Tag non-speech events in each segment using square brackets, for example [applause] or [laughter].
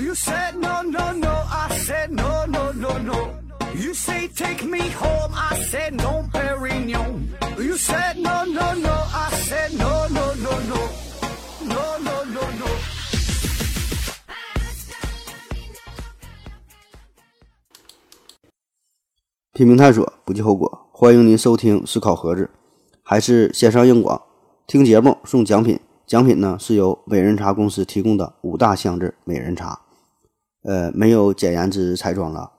You said no, no, no. I said no, no, no, no. You say take me home. I said no, Perignon. You said no, no, no. I said no, no, no, no. No, no, no, no. 拼命探索，不计后果。欢迎您收听思考盒子，还是线上硬广。听节目送奖品，奖品呢是由美人茶公司提供的五大箱子美人茶。呃，没有简言之彩妆了。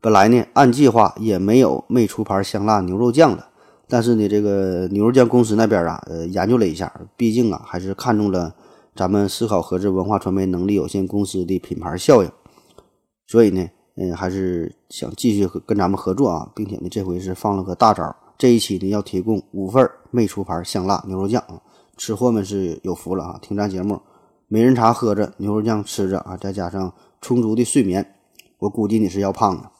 本来呢，按计划也没有没出牌香辣牛肉酱了。但是呢，这个牛肉酱公司那边啊，呃，研究了一下，毕竟啊，还是看中了咱们思考盒子文化传媒能力有限公司的品牌效应，所以呢，嗯，还是想继续和跟咱们合作啊，并且呢，这回是放了个大招，这一期呢要提供五份没出牌香辣牛肉酱啊，吃货们是有福了啊！听咱节目，美人茶喝着，牛肉酱吃着啊，再加上充足的睡眠，我估计你是要胖的。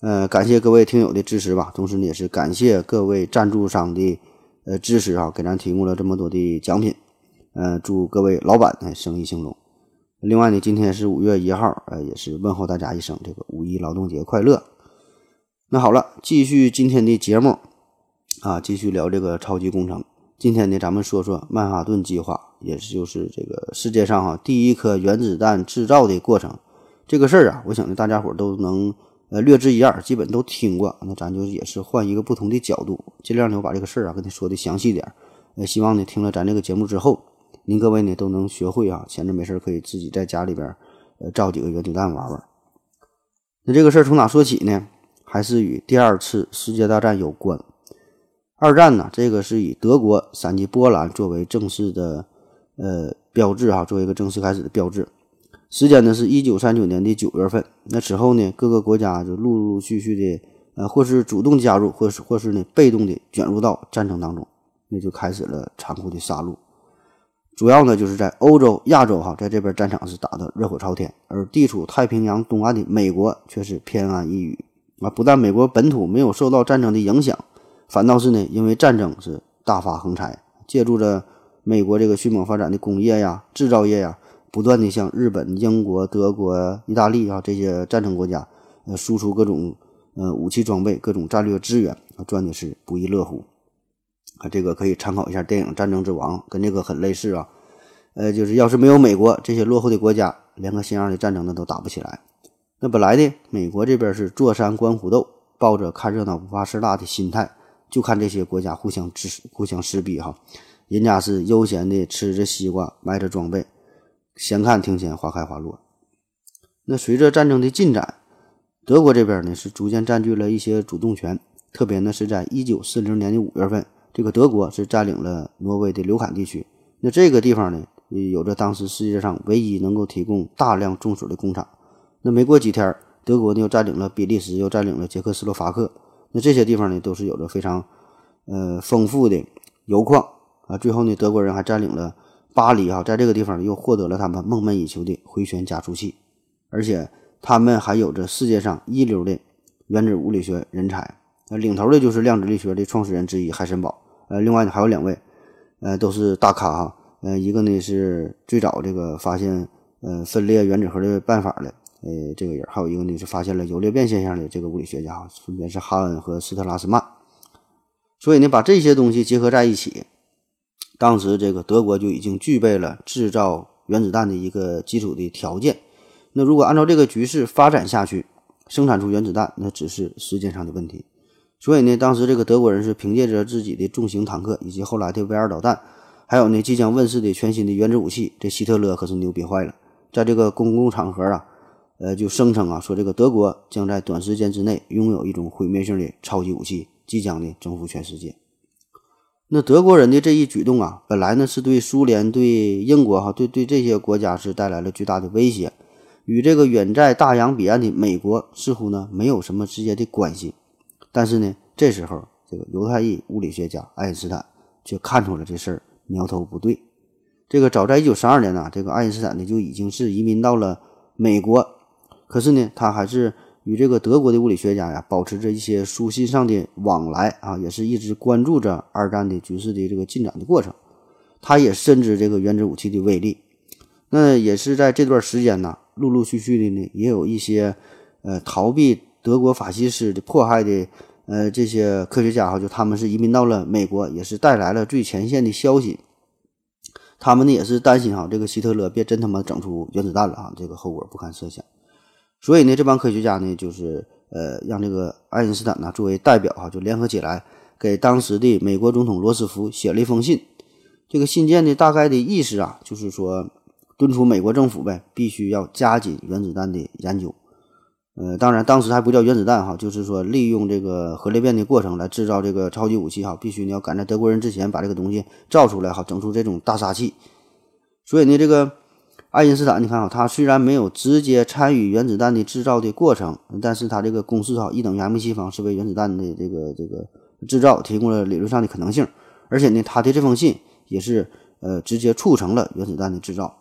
呃，感谢各位听友的支持吧，同时呢，也是感谢各位赞助商的呃支持啊，给咱提供了这么多的奖品。呃，祝各位老板哎生意兴隆。另外呢，今天是五月一号，呃，也是问候大家一声这个五一劳动节快乐。那好了，继续今天的节目啊，继续聊这个超级工程。今天呢，咱们说说曼哈顿计划，也就是这个世界上哈第一颗原子弹制造的过程。这个事儿啊，我想呢，大家伙都能呃略知一二，基本都听过。那咱就也是换一个不同的角度，尽量呢我把这个事儿啊跟你说的详细点儿。呃，希望呢听了咱这个节目之后，您各位呢都能学会啊，闲着没事儿可以自己在家里边呃造几个原子弹玩玩。那这个事儿从哪说起呢？还是与第二次世界大战有关。二战呢，这个是以德国闪击波兰作为正式的呃标志哈，作为一个正式开始的标志。时间呢是一九三九年的九月份。那此后呢，各个国家就陆陆续续的呃，或是主动加入，或是或是呢被动的卷入到战争当中，那就开始了残酷的杀戮。主要呢就是在欧洲、亚洲哈，在这边战场是打得热火朝天，而地处太平洋东岸的美国却是偏安一隅啊。不但美国本土没有受到战争的影响。反倒是呢，因为战争是大发横财，借助着美国这个迅猛发展的工业呀、制造业呀，不断的向日本、英国、德国、意大利啊这些战争国家，呃，输出各种呃武器装备、各种战略资源，啊，赚的是不亦乐乎。啊，这个可以参考一下电影《战争之王》，跟这个很类似啊。呃，就是要是没有美国这些落后的国家，连个像样的战争呢都打不起来。那本来呢，美国这边是坐山观虎斗，抱着看热闹不怕事大的心态。就看这些国家互相支互相撕逼哈，人家是悠闲的吃着西瓜，买着装备，闲看庭前花开花落。那随着战争的进展，德国这边呢是逐渐占据了一些主动权，特别呢是在一九四零年的五月份，这个德国是占领了挪威的刘坎地区。那这个地方呢，有着当时世界上唯一能够提供大量重水的工厂。那没过几天，德国呢又占领了比利时，又占领了捷克斯洛伐克。那这些地方呢，都是有着非常，呃，丰富的油矿啊。最后呢，德国人还占领了巴黎啊，在这个地方又获得了他们梦寐以求的回旋加速器，而且他们还有着世界上一流的原子物理学人才。呃，领头的就是量子力学的创始人之一海森堡。呃，另外呢还有两位，呃，都是大咖哈。呃，一个呢是最早这个发现呃分裂原子核的办法的。呃，这个人还有一个呢，是发现了游裂变现象的这个物理学家，分别是哈恩和斯特拉斯曼。所以呢，把这些东西结合在一起，当时这个德国就已经具备了制造原子弹的一个基础的条件。那如果按照这个局势发展下去，生产出原子弹，那只是时间上的问题。所以呢，当时这个德国人是凭借着自己的重型坦克以及后来的 V 二导弹，还有呢即将问世的全新的原子武器，这希特勒可是牛逼坏了，在这个公共场合啊。呃，就声称啊，说这个德国将在短时间之内拥有一种毁灭性的超级武器，即将呢征服全世界。那德国人的这一举动啊，本来呢是对苏联、对英国哈、对对这些国家是带来了巨大的威胁，与这个远在大洋彼岸的美国似乎呢没有什么直接的关系。但是呢，这时候这个犹太裔物理学家爱因斯坦却看出了这事儿苗头不对。这个早在一九三二年呢，这个爱因斯坦呢就已经是移民到了美国。可是呢，他还是与这个德国的物理学家呀保持着一些书信上的往来啊，也是一直关注着二战的局势的这个进展的过程。他也深知这个原子武器的威力。那也是在这段时间呢，陆陆续续的呢，也有一些呃逃避德国法西斯的迫害的呃这些科学家哈，就他们是移民到了美国，也是带来了最前线的消息。他们呢也是担心哈，这个希特勒别真他妈整出原子弹了啊，这个后果不堪设想。所以呢，这帮科学家呢，就是呃让这个爱因斯坦呢作为代表哈，就联合起来给当时的美国总统罗斯福写了一封信。这个信件的大概的意思啊，就是说敦促美国政府呗，必须要加紧原子弹的研究。呃，当然当时还不叫原子弹哈，就是说利用这个核裂变的过程来制造这个超级武器哈，必须你要赶在德国人之前把这个东西造出来哈，整出这种大杀器。所以呢，这个爱因斯坦你看啊，他虽然没有直接参与原子弹的制造的过程，但是他这个公式哈，E 等于 mc 方是为原子弹的这个这个制造提供了理论上的可能性，而且呢，他的这封信。也是呃直接促成了原子弹的制造。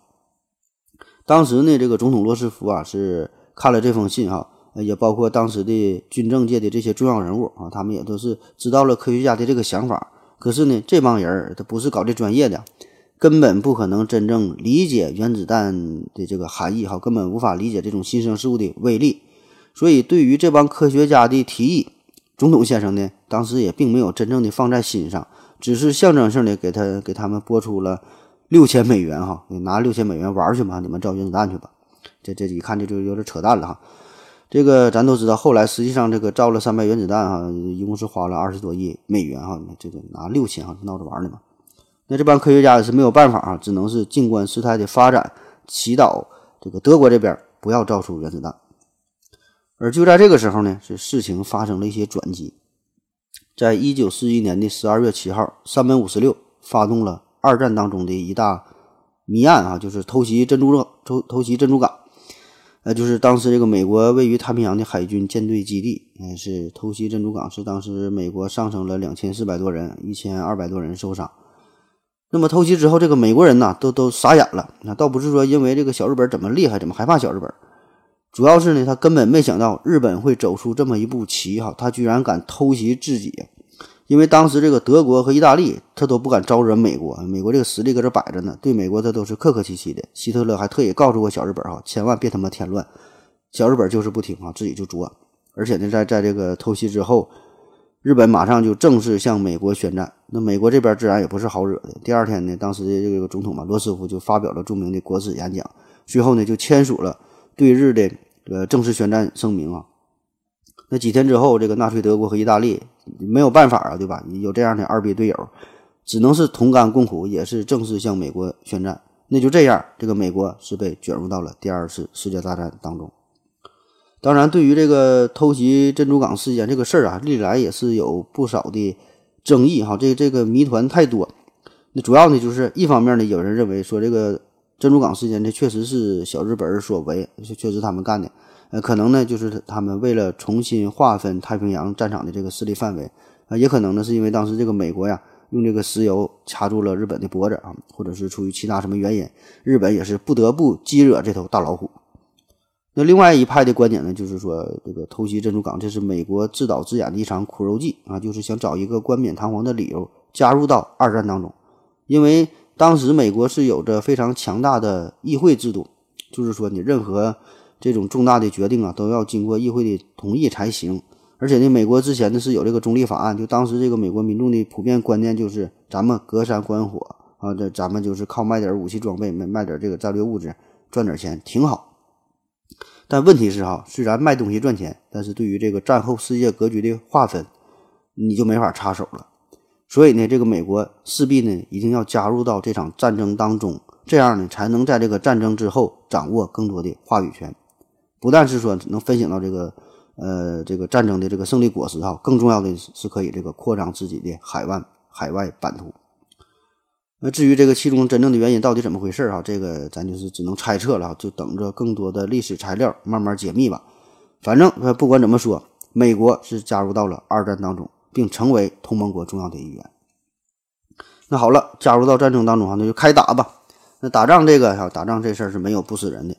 当时呢，这个总统罗斯福啊是看了这封信哈，也包括当时的军政界的这些重要人物啊，他们也都是知道了科学家的这个想法。可是呢，这帮人他不是搞这专业的，根本不可能真正理解原子弹的这个含义哈，根本无法理解这种新生事物的威力。所以，对于这帮科学家的提议，总统先生呢，当时也并没有真正的放在心上。只是象征性的给他给他们拨出了六千美元哈，你拿六千美元玩去吧，你们造原子弹去吧。这这一看这就有点扯淡了哈。这个咱都知道，后来实际上这个造了三枚原子弹哈，一共是花了二十多亿美元哈。这个拿六千哈，闹着玩呢嘛。那这帮科学家也是没有办法啊，只能是静观事态的发展，祈祷这个德国这边不要造出原子弹。而就在这个时候呢，是事情发生了一些转机。在一九四一年的十二月七号，山本五十六发动了二战当中的一大谜案啊，就是偷袭珍珠偷偷袭珍珠港。呃，就是当时这个美国位于太平洋的海军舰队基地，嗯，是偷袭珍珠港，是当时美国上升了两千四百多人，一千二百多人受伤。那么偷袭之后，这个美国人呢，都都傻眼了。那倒不是说因为这个小日本怎么厉害，怎么害怕小日本。主要是呢，他根本没想到日本会走出这么一步棋哈，他居然敢偷袭自己。因为当时这个德国和意大利，他都不敢招惹美国，美国这个实力搁这摆着呢，对美国他都是客客气气的。希特勒还特意告诉过小日本哈，千万别他妈添乱。小日本就是不听啊，自己就作。而且呢，在在这个偷袭之后，日本马上就正式向美国宣战。那美国这边自然也不是好惹的。第二天呢，当时的这个总统嘛，罗斯福就发表了著名的国史演讲，随后呢就签署了对日的。呃，正式宣战声明啊！那几天之后，这个纳粹德国和意大利没有办法啊，对吧？有这样的二逼队友，只能是同甘共苦，也是正式向美国宣战。那就这样，这个美国是被卷入到了第二次世界大战当中。当然，对于这个偷袭珍珠港事件这个事儿啊，历来也是有不少的争议哈。这这个谜团太多。那主要呢，就是一方面呢，有人认为说这个。珍珠港事件，这确实是小日本所为，确实他们干的。呃，可能呢，就是他们为了重新划分太平洋战场的这个势力范围，啊，也可能呢，是因为当时这个美国呀，用这个石油掐住了日本的脖子啊，或者是出于其他什么原因，日本也是不得不激惹这头大老虎。那另外一派的观点呢，就是说这个偷袭珍珠港，这是美国自导自演的一场苦肉计啊，就是想找一个冠冕堂皇的理由加入到二战当中，因为。当时美国是有着非常强大的议会制度，就是说你任何这种重大的决定啊，都要经过议会的同意才行。而且呢，美国之前呢是有这个中立法案，就当时这个美国民众的普遍观念就是咱们隔山观火啊，这咱们就是靠卖点武器装备，卖卖点这个战略物质赚点钱挺好。但问题是哈，虽然卖东西赚钱，但是对于这个战后世界格局的划分，你就没法插手了。所以呢，这个美国势必呢一定要加入到这场战争当中，这样呢才能在这个战争之后掌握更多的话语权。不但是说能分享到这个呃这个战争的这个胜利果实哈，更重要的是可以这个扩张自己的海外海外版图。那至于这个其中真正的原因到底怎么回事啊，这个咱就是只能猜测了，就等着更多的历史材料慢慢解密吧。反正不管怎么说，美国是加入到了二战当中。并成为同盟国重要的一员。那好了，加入到战争当中哈，那就开打吧。那打仗这个哈，打仗这事儿是没有不死人的。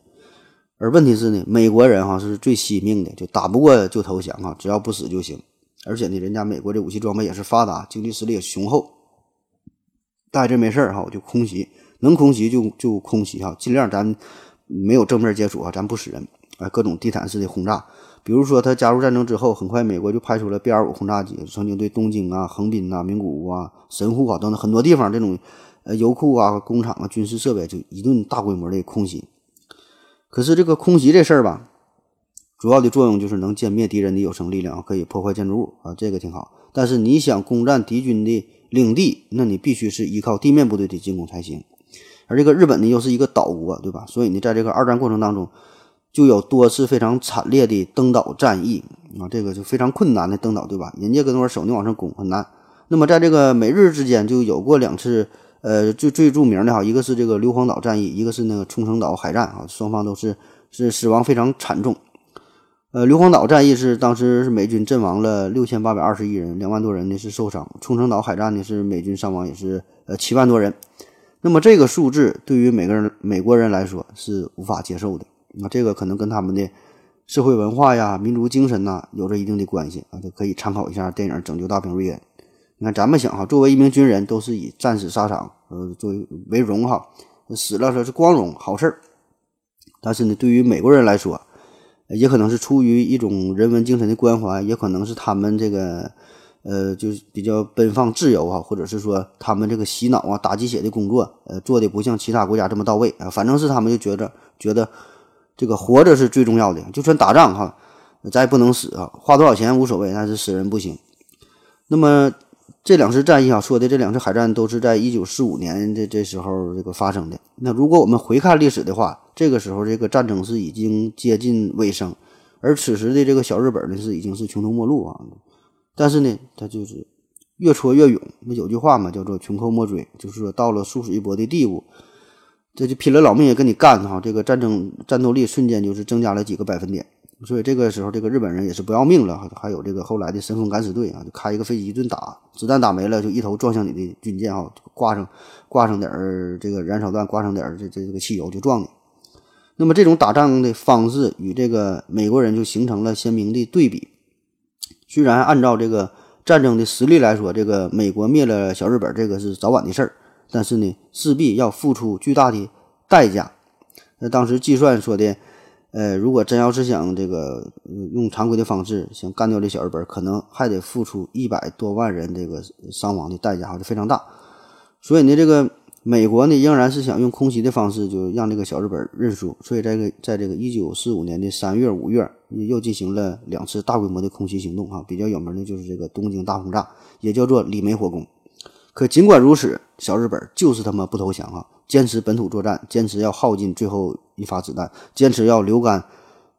而问题是呢，美国人哈是最惜命的，就打不过就投降啊，只要不死就行。而且呢，人家美国这武器装备也是发达，经济实力也雄厚。带这没事儿哈，我就空袭，能空袭就就空袭哈，尽量咱没有正面接触啊，咱不死人啊，各种地毯式的轰炸。比如说他加入战争之后，很快美国就派出了 B 二五轰炸机，曾经对东京啊、横滨啊、名古屋啊、神户啊等等很多地方这种呃油库啊、工厂啊、军事设备就一顿大规模的空袭。可是这个空袭这事儿吧，主要的作用就是能歼灭敌人的有生力量，可以破坏建筑物啊，这个挺好。但是你想攻占敌军的领地，那你必须是依靠地面部队的进攻才行。而这个日本呢，又是一个岛国，对吧？所以呢，在这个二战过程当中，就有多次非常惨烈的登岛战役啊，这个就非常困难的登岛，对吧？人家搁那块守，你往上拱很难。那么在这个美日之间就有过两次，呃，最最著名的哈，一个是这个硫磺岛战役，一个是那个冲绳岛海战啊，双方都是是死亡非常惨重。呃，硫磺岛战役是当时是美军阵亡了六千八百二十一人，两万多人呢是受伤。冲绳岛海战呢是美军伤亡也是呃七万多人。那么这个数字对于每个人美国人来说是无法接受的。那这个可能跟他们的社会文化呀、民族精神呐有着一定的关系啊，就可以参考一下电影《拯救大兵瑞恩》。你看咱们想哈，作为一名军人，都是以战死沙场呃作为为荣哈，死了说是光荣好事儿。但是呢，对于美国人来说，也可能是出于一种人文精神的关怀，也可能是他们这个，呃，就是比较奔放自由啊，或者是说他们这个洗脑啊、打鸡血的工作，呃，做的不像其他国家这么到位啊。反正是他们就觉得觉得这个活着是最重要的，就算打仗哈，咱也不能死啊，花多少钱无所谓，但是死人不行。那么。这两次战役啊，说的这两次海战都是在一九四五年的这时候这个发生的。那如果我们回看历史的话，这个时候这个战争是已经接近尾声，而此时的这个小日本呢是已经是穷途末路啊。但是呢，他就是越挫越勇。那有句话嘛，叫做“穷寇莫追”，就是说到了殊死一搏的地步，这就拼了老命也跟你干哈。这个战争战斗力瞬间就是增加了几个百分点。所以这个时候，这个日本人也是不要命了，还有这个后来的神风敢死队啊，就开一个飞机一顿打，子弹打没了，就一头撞向你的军舰啊，挂上挂上点儿这个燃烧弹，挂上点儿这这这个汽油就撞你。那么这种打仗的方式与这个美国人就形成了鲜明的对比。虽然按照这个战争的实力来说，这个美国灭了小日本这个是早晚的事儿，但是呢，势必要付出巨大的代价。那当时计算说的。呃，如果真要是想这个用常规的方式想干掉这小日本，可能还得付出一百多万人这个伤亡的代价，还是非常大。所以呢，这个美国呢仍然是想用空袭的方式，就让这个小日本认输。所以，在个在这个一九四五年的三月、五月，又进行了两次大规模的空袭行动。哈，比较有名的就是这个东京大轰炸，也叫做李梅火攻。可尽管如此，小日本就是他妈不投降啊！坚持本土作战，坚持要耗尽最后一发子弹，坚持要流干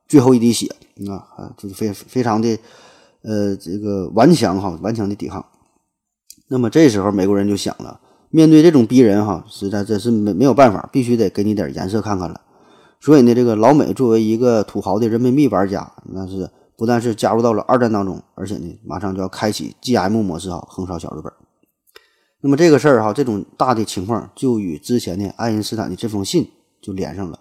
最后一滴血，啊啊，就是非非常的，呃，这个顽强哈，顽强的抵抗。那么这时候美国人就想了，面对这种逼人哈，实在真是没没有办法，必须得给你点颜色看看了。所以呢，这个老美作为一个土豪的人民币玩家，那是不但是加入到了二战当中，而且呢，马上就要开启 GM 模式哈，横扫小日本。那么这个事儿哈，这种大的情况就与之前的爱因斯坦的这封信就连上了。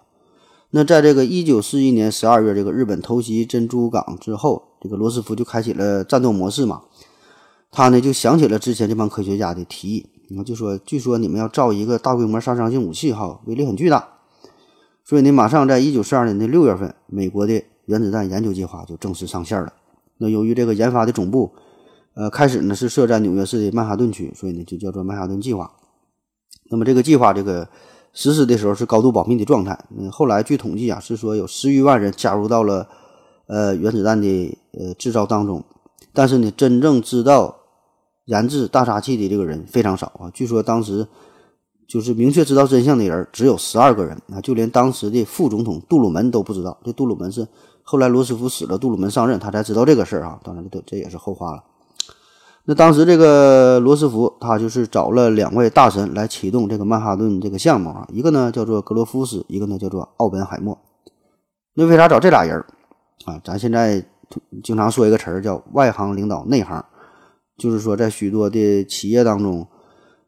那在这个一九四一年十二月，这个日本偷袭珍珠港之后，这个罗斯福就开启了战斗模式嘛。他呢就想起了之前这帮科学家的提议，那就说，据说你们要造一个大规模杀伤性武器哈，威力很巨大。所以呢，马上在一九四二年的六月份，美国的原子弹研究计划就正式上线了。那由于这个研发的总部。呃，开始呢是设在纽约市的曼哈顿区，所以呢就叫做曼哈顿计划。那么这个计划这个实施的时候是高度保密的状态。嗯，后来据统计啊，是说有十余万人加入到了呃原子弹的呃制造当中，但是呢，真正知道研制大杀器的这个人非常少啊。据说当时就是明确知道真相的人只有十二个人啊，就连当时的副总统杜鲁门都不知道。这杜鲁门是后来罗斯福死了，杜鲁门上任，他才知道这个事儿啊。当然，这这也是后话了。那当时这个罗斯福他就是找了两位大神来启动这个曼哈顿这个项目啊，一个呢叫做格罗夫斯，一个呢叫做奥本海默。那为啥找这俩人啊？咱现在经常说一个词儿叫外行领导内行，就是说在许多的企业当中，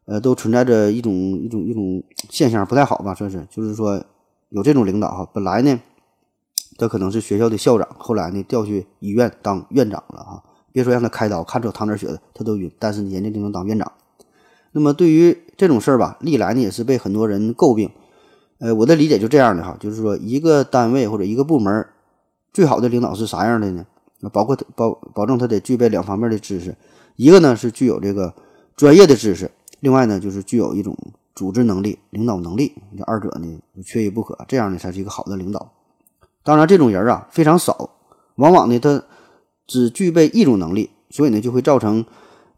呃，都存在着一种一种一种现象不太好吧？算是就是说有这种领导哈，本来呢他可能是学校的校长，后来呢调去医院当院长了哈。别说让他开刀，看着淌点血的他都晕，但是人家就能当院长。那么对于这种事儿吧，历来呢也是被很多人诟病。呃，我的理解就这样的哈，就是说一个单位或者一个部门最好的领导是啥样的呢？包括保保证他得具备两方面的知识，一个呢是具有这个专业的知识，另外呢就是具有一种组织能力、领导能力，这二者呢缺一不可，这样呢才是一个好的领导。当然，这种人啊非常少，往往呢他只具备一种能力，所以呢就会造成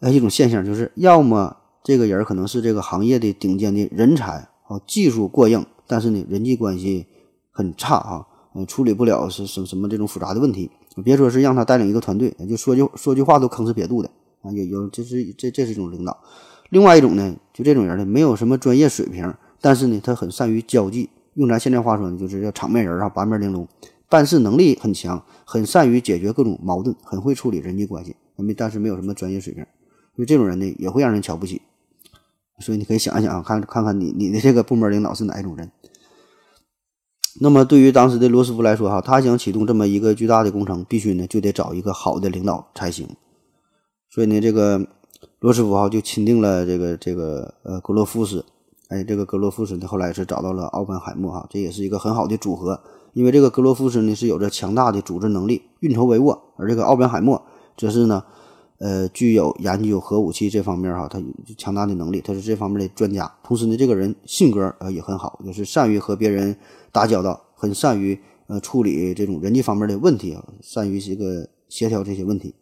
呃一种现象，就是要么这个人可能是这个行业的顶尖的人才啊，技术过硬。但是呢，人际关系很差啊，嗯，处理不了是什什么这种复杂的问题。别说是让他带领一个团队，就说句说句话都吭哧瘪肚的啊。有有，这是这这是一种领导。另外一种呢，就这种人呢，没有什么专业水平，但是呢，他很善于交际。用咱现在话说呢，就是叫场面人啊，八面玲珑，办事能力很强，很善于解决各种矛盾，很会处理人际关系。没，但是没有什么专业水平，所以这种人呢，也会让人瞧不起。所以你可以想一想啊，看看看你你的这个部门领导是哪一种人。那么对于当时的罗斯福来说，哈，他想启动这么一个巨大的工程，必须呢就得找一个好的领导才行。所以呢，这个罗斯福哈就钦定了这个这个呃格罗夫斯，哎，这个格罗夫斯呢后来是找到了奥本海默哈，这也是一个很好的组合。因为这个格罗夫斯呢是有着强大的组织能力，运筹帷幄，而这个奥本海默则是呢。呃，具有研究核武器这方面哈，他有强大的能力，他是这方面的专家。同时呢，这个人性格呃也很好，就是善于和别人打交道，很善于呃处理这种人际方面的问题啊，善于这个协调这些问题。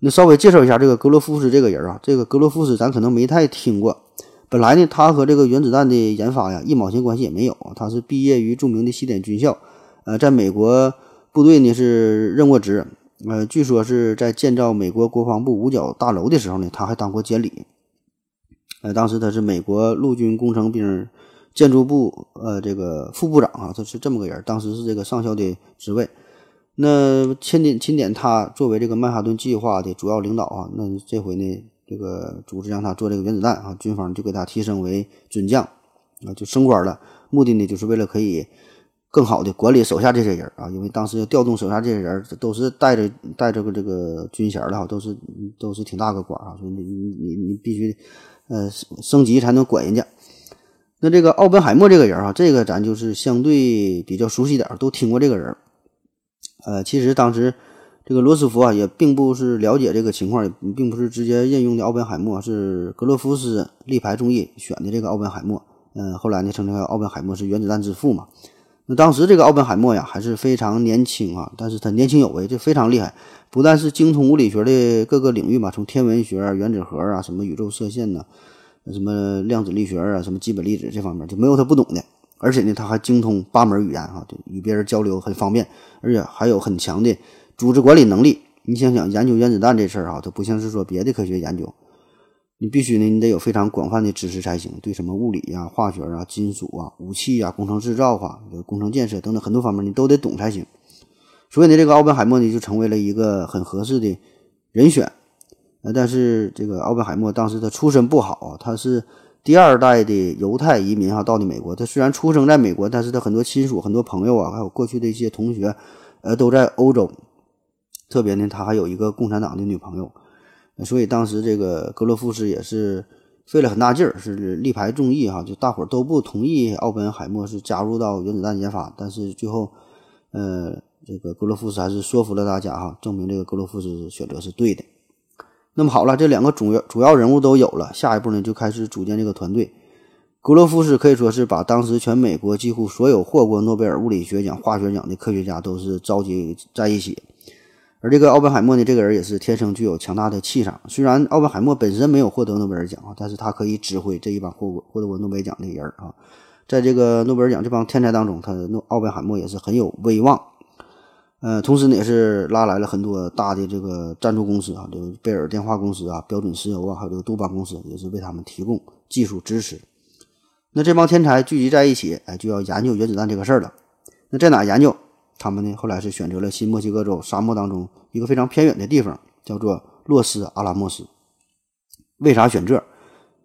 那稍微介绍一下这个格罗夫斯这个人啊，这个格罗夫斯咱可能没太听过。本来呢，他和这个原子弹的研发呀一毛钱关系也没有，他是毕业于著名的西点军校，呃，在美国部队呢是任过职。呃，据说是在建造美国国防部五角大楼的时候呢，他还当过监理。呃，当时他是美国陆军工程兵建筑部呃这个副部长啊，他是这么个人，当时是这个上校的职位。那钦点钦点他作为这个曼哈顿计划的主要领导啊，那这回呢，这个组织让他做这个原子弹啊，军方就给他提升为准将啊，就升官了。目的呢，就是为了可以。更好的管理手下这些人啊，因为当时要调动手下这些人，都是带着带着个这个军衔的哈，都是都是挺大个官啊，所以你你你你必须呃升级才能管人家。那这个奥本海默这个人啊，这个咱就是相对比较熟悉点，都听过这个人。呃，其实当时这个罗斯福啊，也并不是了解这个情况，也并不是直接任用的奥本海默，是格罗夫斯力排众议选的这个奥本海默。嗯，后来呢，称这个奥本海默是原子弹之父嘛。那当时这个奥本海默呀还是非常年轻啊，但是他年轻有为，这非常厉害，不但是精通物理学的各个领域嘛，从天文学、原子核啊、什么宇宙射线呐、什么量子力学啊、什么基本粒子这方面就没有他不懂的，而且呢他还精通八门语言啊，对，与别人交流很方便，而且还有很强的组织管理能力。你想想研究原子弹这事儿啊，它不像是说别的科学研究。你必须呢，你得有非常广泛的知识才行。对什么物理呀、化学啊、金属啊、武器啊、工程制造啊、工程建设等等很多方面，你都得懂才行。所以呢，这个奥本海默呢就成为了一个很合适的人选。呃，但是这个奥本海默当时他出身不好，他是第二代的犹太移民哈，到的美国。他虽然出生在美国，但是他很多亲属、很多朋友啊，还有过去的一些同学，呃，都在欧洲。特别呢，他还有一个共产党的女朋友。所以当时这个格罗夫斯也是费了很大劲儿，是力排众议哈，就大伙儿都不同意奥本海默是加入到原子弹研发，但是最后，呃，这个格罗夫斯还是说服了大家哈，证明这个格罗夫斯选择是对的。那么好了，这两个主要主要人物都有了，下一步呢就开始组建这个团队。格罗夫斯可以说是把当时全美国几乎所有获过诺贝尔物理学奖、化学奖的科学家都是召集在一起。而这个奥本海默呢，这个人也是天生具有强大的气场。虽然奥本海默本身没有获得诺贝尔奖啊，但是他可以指挥这一帮获过获得过诺贝尔奖的人啊。在这个诺贝尔奖这帮天才当中，他诺奥本海默也是很有威望。呃，同时呢，也是拉来了很多大的这个赞助公司啊，这个贝尔电话公司啊、标准石油啊，还有这个杜邦公司，也是为他们提供技术支持。那这帮天才聚集在一起，哎，就要研究原子弹这个事儿了。那在哪研究？他们呢，后来是选择了新墨西哥州沙漠当中一个非常偏远的地方，叫做洛斯阿拉莫斯。为啥选这？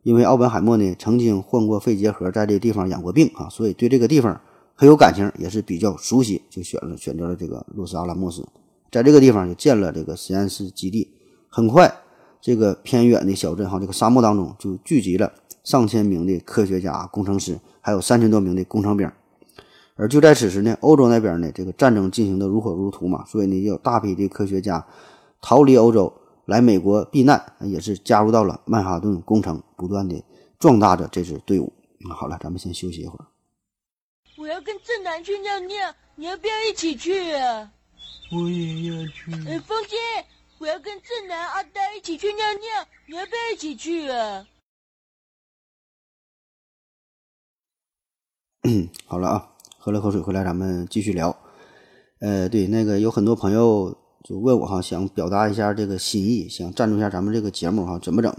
因为奥本海默呢曾经患过肺结核，在这个地方养过病啊，所以对这个地方很有感情，也是比较熟悉，就选了选择了这个洛斯阿拉莫斯，在这个地方就建了这个实验室基地。很快，这个偏远的小镇哈，这个沙漠当中就聚集了上千名的科学家、工程师，还有三千多名的工程兵。而就在此时呢，欧洲那边呢，这个战争进行的如火如荼嘛，所以呢，有大批的科学家逃离欧洲来美国避难，也是加入到了曼哈顿工程，不断的壮大着这支队伍。好了，咱们先休息一会儿。我要跟正南去尿尿，你要不要一起去啊？我也要去。呃，风姐，我要跟正南、阿呆一起去尿尿，你要不要一起去啊？嗯，[coughs] 好了啊，喝了口水回来，咱们继续聊。呃，对，那个有很多朋友就问我哈，想表达一下这个心意，想赞助一下咱们这个节目哈，怎么整？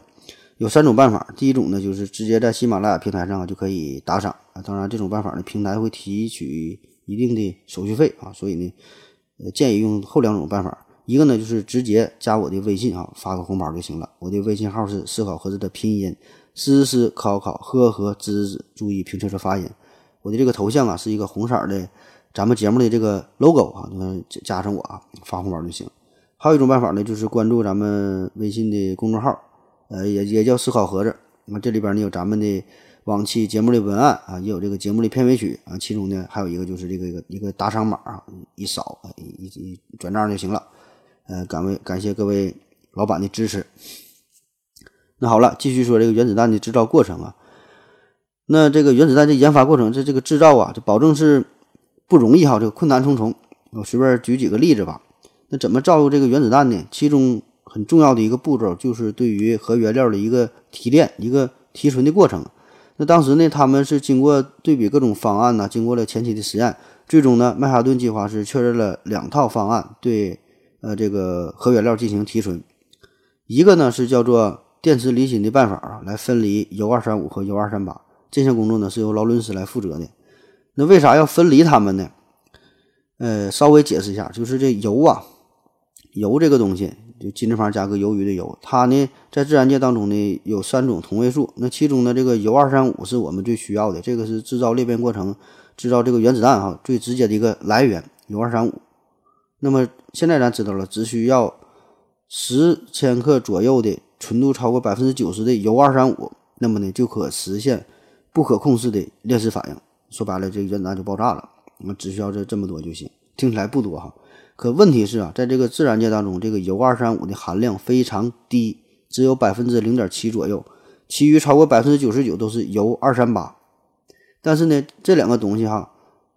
有三种办法，第一种呢，就是直接在喜马拉雅平台上就可以打赏啊。当然，这种办法呢，平台会提取一定的手续费啊，所以呢，建议用后两种办法。一个呢，就是直接加我的微信啊，发个红包就行了。我的微信号是思考盒子的拼音，思思考考呵呵滋滋，注意平确的发音。我的这个头像啊，是一个红色的，咱们节目的这个 logo 啊，你加上我啊，发红包就行。还有一种办法呢，就是关注咱们微信的公众号。呃，也也叫思考盒子，那这里边呢有咱们的往期节目的文案啊，也有这个节目的片尾曲啊，其中呢还有一个就是这个一个一个打赏码啊，一扫一一转账就行了。呃，感为感谢各位老板的支持。那好了，继续说这个原子弹的制造过程啊。那这个原子弹的研发过程，这这个制造啊，这保证是不容易哈，这个困难重重。我随便举几个例子吧。那怎么造这个原子弹呢？其中很重要的一个步骤就是对于核原料的一个提炼、一个提纯的过程。那当时呢，他们是经过对比各种方案呢，经过了前期的实验，最终呢，曼哈顿计划是确认了两套方案，对呃这个核原料进行提纯。一个呢是叫做电磁离心的办法啊，来分离铀二三五和铀二三八。这项工作呢是由劳伦斯来负责的。那为啥要分离它们呢？呃，稍微解释一下，就是这铀啊。铀这个东西，就金字旁加个鱿鱼的铀，它呢在自然界当中呢有三种同位素，那其中呢这个铀二三五是我们最需要的，这个是制造裂变过程、制造这个原子弹哈最直接的一个来源，铀二三五。那么现在咱知道了，只需要十千克左右的纯度超过百分之九十的铀二三五，那么呢就可实现不可控制的链式反应。说白了，这个原子弹就爆炸了。我们只需要这这么多就行，听起来不多哈。可问题是啊，在这个自然界当中，这个铀二三五的含量非常低，只有百分之零点七左右，其余超过百分之九十九都是铀二三八。但是呢，这两个东西哈，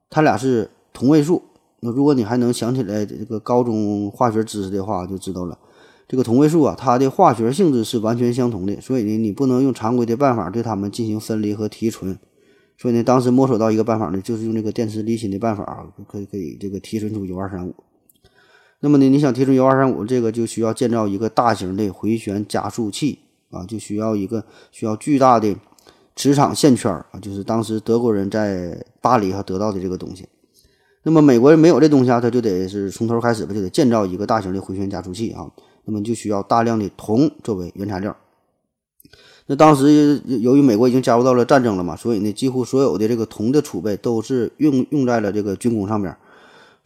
它俩是同位素。那如果你还能想起来这个高中化学知识的话，就知道了，这个同位素啊，它的化学性质是完全相同的，所以呢，你不能用常规的办法对它们进行分离和提纯。所以呢，当时摸索到一个办法呢，就是用这个电磁离心的办法，可以可以这个提纯出铀二三五。那么呢，你想提出铀二三五，这个就需要建造一个大型的回旋加速器啊，就需要一个需要巨大的磁场线圈啊，就是当时德国人在巴黎哈得到的这个东西。那么美国人没有这东西啊，他就得是从头开始吧，就得建造一个大型的回旋加速器啊。那么就需要大量的铜作为原材料。那当时由于美国已经加入到了战争了嘛，所以呢，几乎所有的这个铜的储备都是用用在了这个军工上面。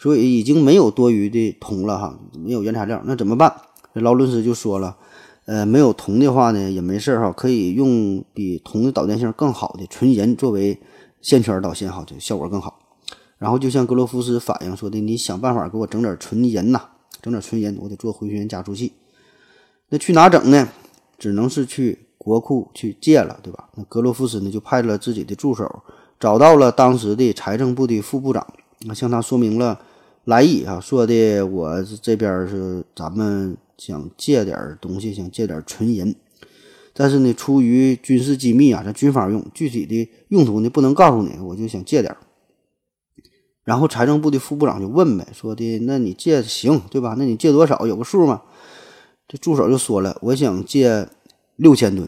所以已经没有多余的铜了哈，没有原材料，那怎么办？这劳伦斯就说了，呃，没有铜的话呢，也没事哈，可以用比铜的导电性更好的纯银作为线圈导线哈，就效果更好。然后就向格罗夫斯反映说的，你想办法给我整点纯银呐，整点纯银，我得做回旋加速器。那去哪整呢？只能是去国库去借了，对吧？那格罗夫斯呢就派了自己的助手，找到了当时的财政部的副部长，那向他说明了。来意啊，说的我这边是咱们想借点东西，想借点纯银，但是呢，出于军事机密啊，咱军方用，具体的用途呢不能告诉你，我就想借点。然后财政部的副部长就问呗，说的那你借行对吧？那你借多少？有个数吗？这助手就说了，我想借六千吨。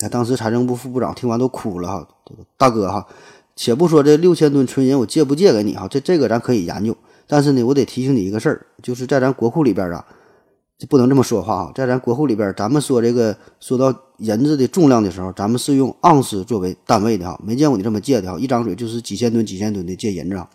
那当时财政部副部长听完都哭了哈，大哥哈，且不说这六千吨纯银我借不借给你哈，这这个咱可以研究。但是呢，我得提醒你一个事儿，就是在咱国库里边啊，就不能这么说话啊。在咱国库里边，咱们说这个说到银子的重量的时候，咱们是用盎司作为单位的哈，没见过你这么借的哈，一张嘴就是几千吨、几千吨的借银子啊。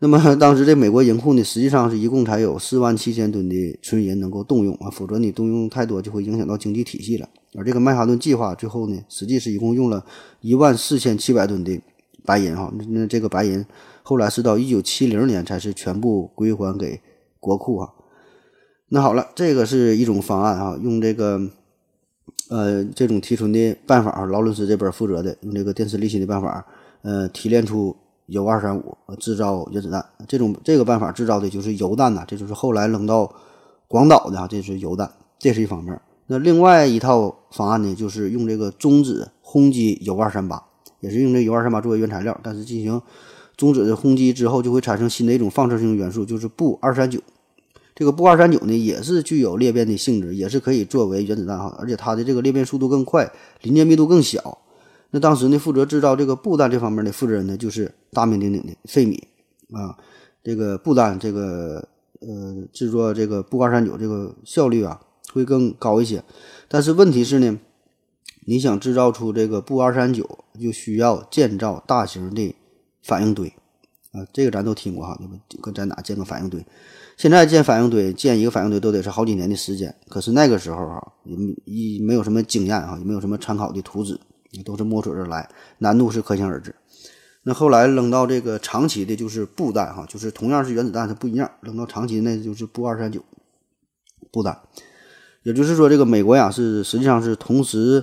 那么当时这美国银库呢，实际上是一共才有四万七千吨的纯银能够动用啊，否则你动用太多就会影响到经济体系了。而这个曼哈顿计划最后呢，实际是一共用了一万四千七百吨的白银哈，那那这个白银后来是到一九七零年才是全部归还给国库啊。那好了，这个是一种方案啊，用这个呃这种提纯的办法啊，劳伦斯这边负责的，用这个电磁离心的办法，呃提炼出铀二三五，制造原子弹。这种这个办法制造的就是铀弹呐，这就是后来扔到广岛的啊，这是铀弹，这是一方面。那另外一套方案呢，就是用这个中子轰击铀二三八，也是用这铀二三八作为原材料，但是进行中子的轰击之后，就会产生新的一种放射性元素，就是钚二三九。这个钚二三九呢，也是具有裂变的性质，也是可以作为原子弹哈，而且它的这个裂变速度更快，临界密度更小。那当时呢，负责制造这个钚弹这方面的负责人呢，就是大名鼎鼎的费米啊。这个钚弹，这个呃，制作这个钚二三九这个效率啊。会更高一些，但是问题是呢，你想制造出这个钚二三九，就需要建造大型的反应堆啊，这个咱都听过哈，你们搁在哪建个反应堆？现在建反应堆，建一个反应堆都得是好几年的时间，可是那个时候哈，一没有什么经验哈，也没有什么参考的图纸，都是摸索着来，难度是可想而知。那后来扔到这个长期的，就是布弹哈，就是同样是原子弹，它不一样，扔到长期那就是布二三九布弹。也就是说，这个美国呀是实际上是同时，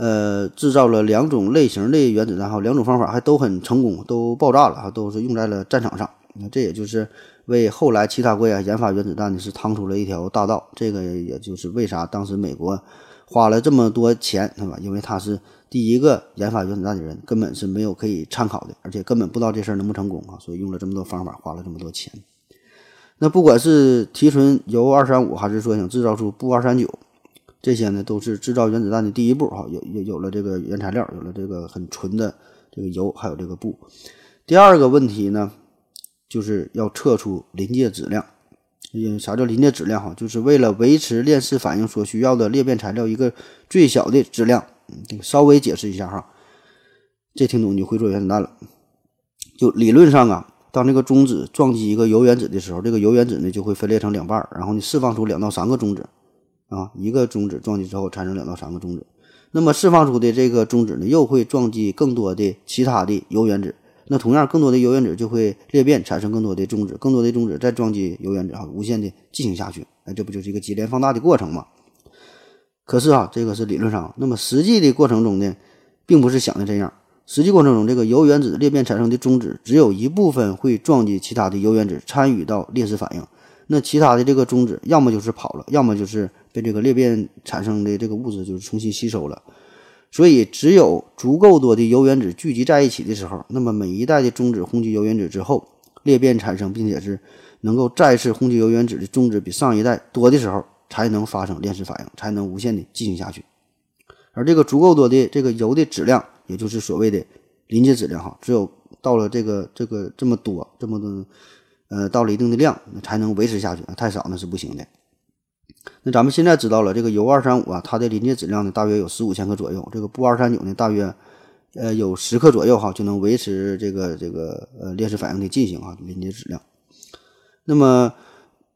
呃，制造了两种类型的原子弹，哈，两种方法还都很成功，都爆炸了，哈，都是用在了战场上。那这也就是为后来其他国家研发原子弹呢是趟出了一条大道。这个也就是为啥当时美国花了这么多钱，对吧？因为他是第一个研发原子弹的人，根本是没有可以参考的，而且根本不知道这事儿能不成功啊，所以用了这么多方法，花了这么多钱。那不管是提纯铀二三五，还是说想制造出钚二三九，这些呢都是制造原子弹的第一步哈。有有有了这个原材料，有了这个很纯的这个铀，还有这个布。第二个问题呢，就是要测出临界质量。因为啥叫临界质量哈？就是为了维持链式反应所需要的裂变材料一个最小的质量。嗯，稍微解释一下哈，这听懂你就会做原子弹了。就理论上啊。当这个中子撞击一个铀原子的时候，这个铀原子呢就会分裂成两半，然后你释放出两到三个中子，啊，一个中子撞击之后产生两到三个中子，那么释放出的这个中子呢又会撞击更多的其他的铀原子，那同样更多的铀原子就会裂变产生更多的中子，更多的中子再撞击铀原子，哈，无限的进行下去，哎，这不就是一个级联放大的过程吗？可是啊，这个是理论上，那么实际的过程中呢，并不是想的这样。实际过程中，这个铀原子裂变产生的中子只有一部分会撞击其他的铀原子，参与到裂式反应。那其他的这个中子要么就是跑了，要么就是被这个裂变产生的这个物质就是重新吸收了。所以，只有足够多的铀原子聚集在一起的时候，那么每一代的中子轰击铀原子之后，裂变产生，并且是能够再次轰击铀原子的中子比上一代多的时候，才能发生链式反应，才能无限的进行下去。而这个足够多的这个铀的质量。也就是所谓的临界质量哈，只有到了这个这个这么多这么多，呃，到了一定的量，才能维持下去，太少那是不行的。那咱们现在知道了，这个铀二三五啊，它的临界质量呢大约有十五千克左右，这个钚二三九呢大约呃有十克左右哈，就能维持这个这个呃链式反应的进行啊，临界质量。那么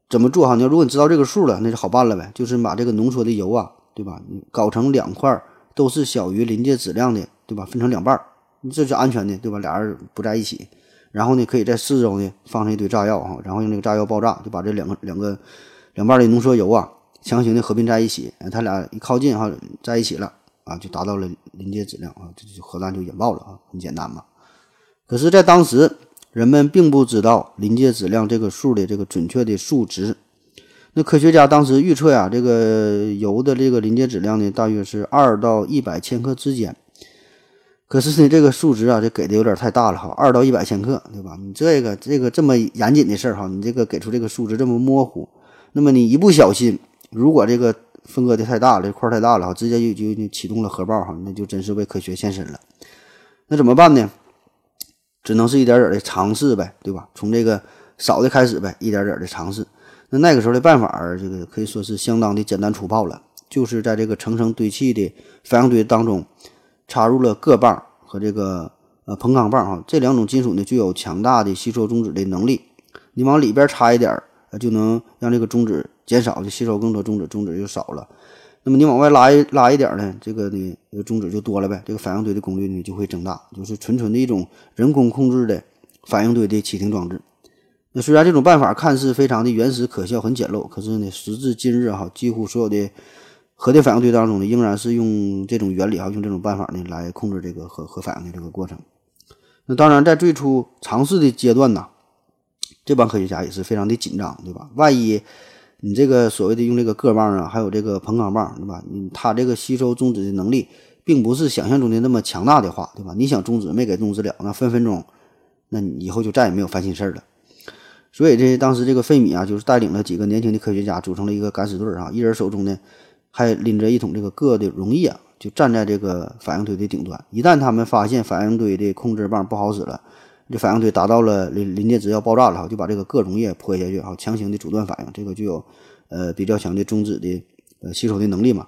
怎么做哈？你要如果你知道这个数了，那就好办了呗，就是把这个浓缩的铀啊，对吧？你搞成两块都是小于临界质量的。对吧？分成两半儿，这是安全的，对吧？俩人不在一起，然后呢，可以在四周呢放上一堆炸药哈，然后用这个炸药爆炸，就把这两个两个两半的浓缩铀啊强行的合并在一起，它俩一靠近哈，在一起了啊，就达到了临界质量啊，这就核弹就引爆了啊，很简单嘛。可是，在当时人们并不知道临界质量这个数的这个准确的数值。那科学家当时预测呀，这个铀的这个临界质量呢，大约是二到一百千克之间。可是呢，这个数值啊，这给的有点太大了哈，二到一百千克，对吧？你这个这个这么严谨的事儿哈，你这个给出这个数值这么模糊，那么你一不小心，如果这个分割的太大了，这块太大了，直接就就就启动了核爆哈，那就真是为科学献身了。那怎么办呢？只能是一点点的尝试呗，对吧？从这个少的开始呗，一点点的尝试。那那个时候的办法，这个可以说是相当的简单粗暴了，就是在这个层层堆砌的反应堆当中。插入了铬棒和这个呃硼钢棒哈，这两种金属呢具有强大的吸收中子的能力。你往里边插一点，就能让这个中子减少，就吸收更多中子，中子就少了。那么你往外拉一拉一点呢，这个呢中子就多了呗，这个反应堆的功率呢就会增大，就是纯纯的一种人工控制的反应堆的启停装置。那虽然这种办法看似非常的原始、可笑、很简陋，可是呢，时至今日哈，几乎所有的核电反应堆当中呢，仍然是用这种原理哈，用这种办法呢来控制这个核核反应的这个过程。那当然，在最初尝试的阶段呢，这帮科学家也是非常的紧张，对吧？万一你这个所谓的用这个个棒啊，还有这个硼钢棒，对吧？你它这个吸收中子的能力，并不是想象中的那么强大的话，对吧？你想中子没给中子了，那分分钟，那你以后就再也没有烦心事儿了。所以这当时这个费米啊，就是带领了几个年轻的科学家，组成了一个敢死队啊，一人手中呢还拎着一桶这个铬的溶液，就站在这个反应堆的顶端。一旦他们发现反应堆的控制棒不好使了，这反应堆达到了临临界值要爆炸了，就把这个铬溶液泼下去啊，强行的阻断反应，这个具有呃比较强的中子的呃吸收的能力嘛。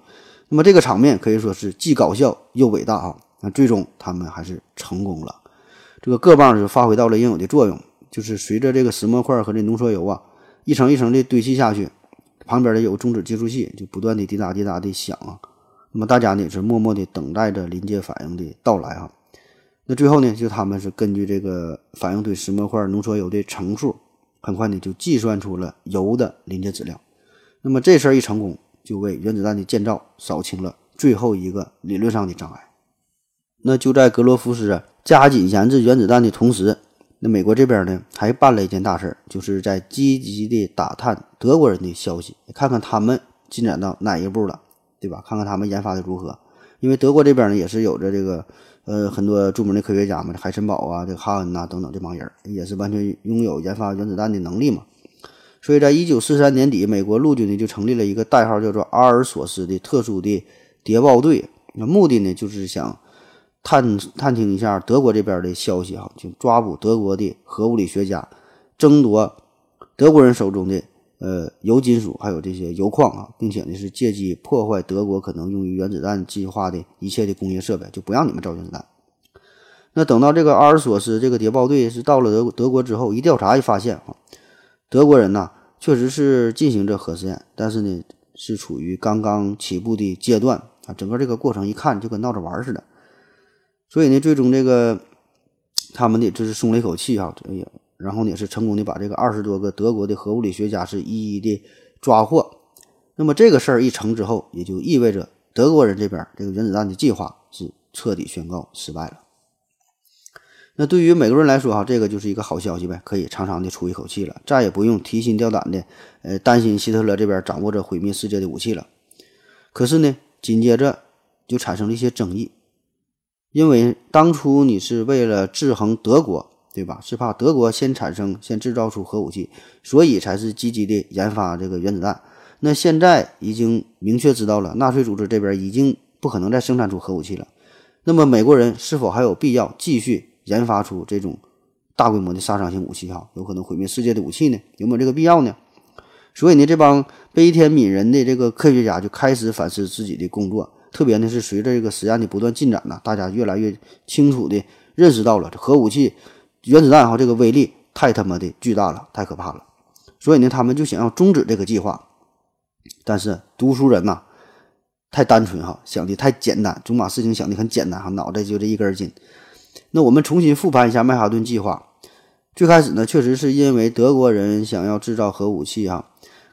那么这个场面可以说是既搞笑又伟大啊！那最终他们还是成功了，这个铬棒就发挥到了应有的作用。就是随着这个石墨块和这浓缩铀啊一层一层的堆砌下去，旁边的有中子计数器就不断的滴答滴答的响啊。那么大家呢也是默默的等待着临界反应的到来哈。那最后呢，就他们是根据这个反应堆石墨块浓缩铀的层数，很快呢就计算出了铀的临界质量。那么这事儿一成功，就为原子弹的建造扫清了最后一个理论上的障碍。那就在格罗夫斯加紧研制原子弹的同时。那美国这边呢，还办了一件大事儿，就是在积极的打探德国人的消息，看看他们进展到哪一步了，对吧？看看他们研发的如何。因为德国这边呢，也是有着这个呃很多著名的科学家嘛，海森堡啊、这个哈恩呐等等这帮人，也是完全拥有研发原子弹的能力嘛。所以在一九四三年底，美国陆军呢就成立了一个代号叫做阿尔索斯的特殊的谍报队，那目的呢就是想。探探听一下德国这边的消息哈，就抓捕德国的核物理学家，争夺德国人手中的呃铀金属还有这些铀矿啊，并且呢是借机破坏德国可能用于原子弹计划的一切的工业设备，就不让你们造原子弹。那等到这个阿尔索斯这个谍报队是到了德德国之后，一调查一发现啊，德国人呐确实是进行着核试验，但是呢是处于刚刚起步的阶段啊，整个这个过程一看就跟闹着玩似的。所以呢，最终这个他们的就是松了一口气啊，哎呀，然后呢是成功的把这个二十多个德国的核物理学家是一一的抓获。那么这个事儿一成之后，也就意味着德国人这边这个原子弹的计划是彻底宣告失败了。那对于美国人来说哈，这个就是一个好消息呗，可以长长的出一口气了，再也不用提心吊胆的呃担心希特勒这边掌握着毁灭世界的武器了。可是呢，紧接着就产生了一些争议。因为当初你是为了制衡德国，对吧？是怕德国先产生、先制造出核武器，所以才是积极的研发这个原子弹。那现在已经明确知道了，纳粹组织这边已经不可能再生产出核武器了。那么美国人是否还有必要继续研发出这种大规模的杀伤性武器？哈，有可能毁灭世界的武器呢？有没有这个必要呢？所以呢，这帮悲天悯人的这个科学家就开始反思自己的工作。特别呢是随着这个实验的不断进展呢，大家越来越清楚的认识到了核武器、原子弹哈这个威力太他妈的巨大了，太可怕了。所以呢，他们就想要终止这个计划。但是读书人呐，太单纯哈，想的太简单，总把事情想的很简单哈，脑袋就这一根筋。那我们重新复盘一下曼哈顿计划。最开始呢，确实是因为德国人想要制造核武器哈，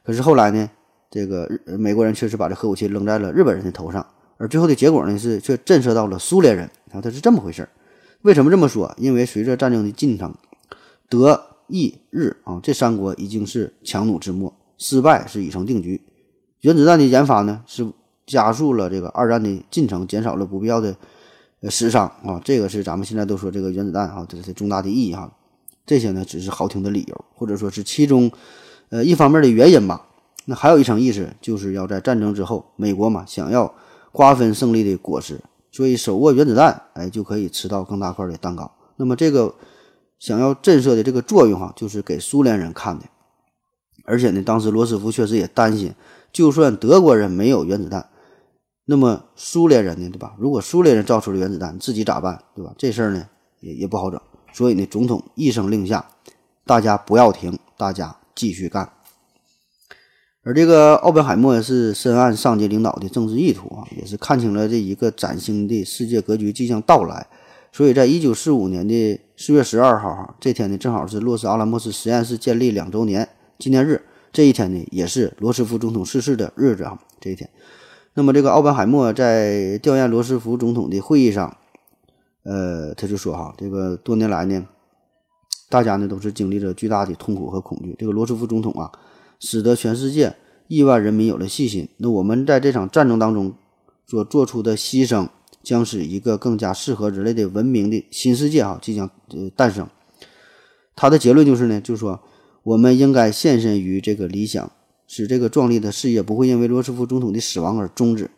可是后来呢，这个日美国人确实把这核武器扔在了日本人的头上。而最后的结果呢，是却震慑到了苏联人啊，它是这么回事儿。为什么这么说？因为随着战争的进程，德、意、日啊这三国已经是强弩之末，失败是已成定局。原子弹的研发呢，是加速了这个二战的进程，减少了不必要的呃死伤啊。这个是咱们现在都说这个原子弹啊，这是重大的意义哈。这些呢，只是好听的理由，或者说是其中呃一方面的原因吧。那还有一层意思，就是要在战争之后，美国嘛想要。瓜分胜利的果实，所以手握原子弹，哎，就可以吃到更大块的蛋糕。那么这个想要震慑的这个作用，哈，就是给苏联人看的。而且呢，当时罗斯福确实也担心，就算德国人没有原子弹，那么苏联人呢，对吧？如果苏联人造出了原子弹，自己咋办，对吧？这事儿呢，也也不好整。所以呢，总统一声令下，大家不要停，大家继续干。而这个奥本海默是深谙上级领导的政治意图啊，也是看清了这一个崭新的世界格局即将到来。所以在一九四五年的四月十二号，这天呢正好是洛斯阿拉莫斯实验室建立两周年纪念日。这一天呢，也是罗斯福总统逝世的日子啊。这一天，那么这个奥本海默在吊唁罗斯福总统的会议上，呃，他就说哈，这个多年来呢，大家呢都是经历着巨大的痛苦和恐惧。这个罗斯福总统啊，使得全世界亿万人民有了信心。那我们在这场战争当中所做出的牺牲。将使一个更加适合人类的文明的新世界哈即将呃诞生。他的结论就是呢，就是说我们应该献身于这个理想，使这个壮丽的事业不会因为罗斯福总统的死亡而终止。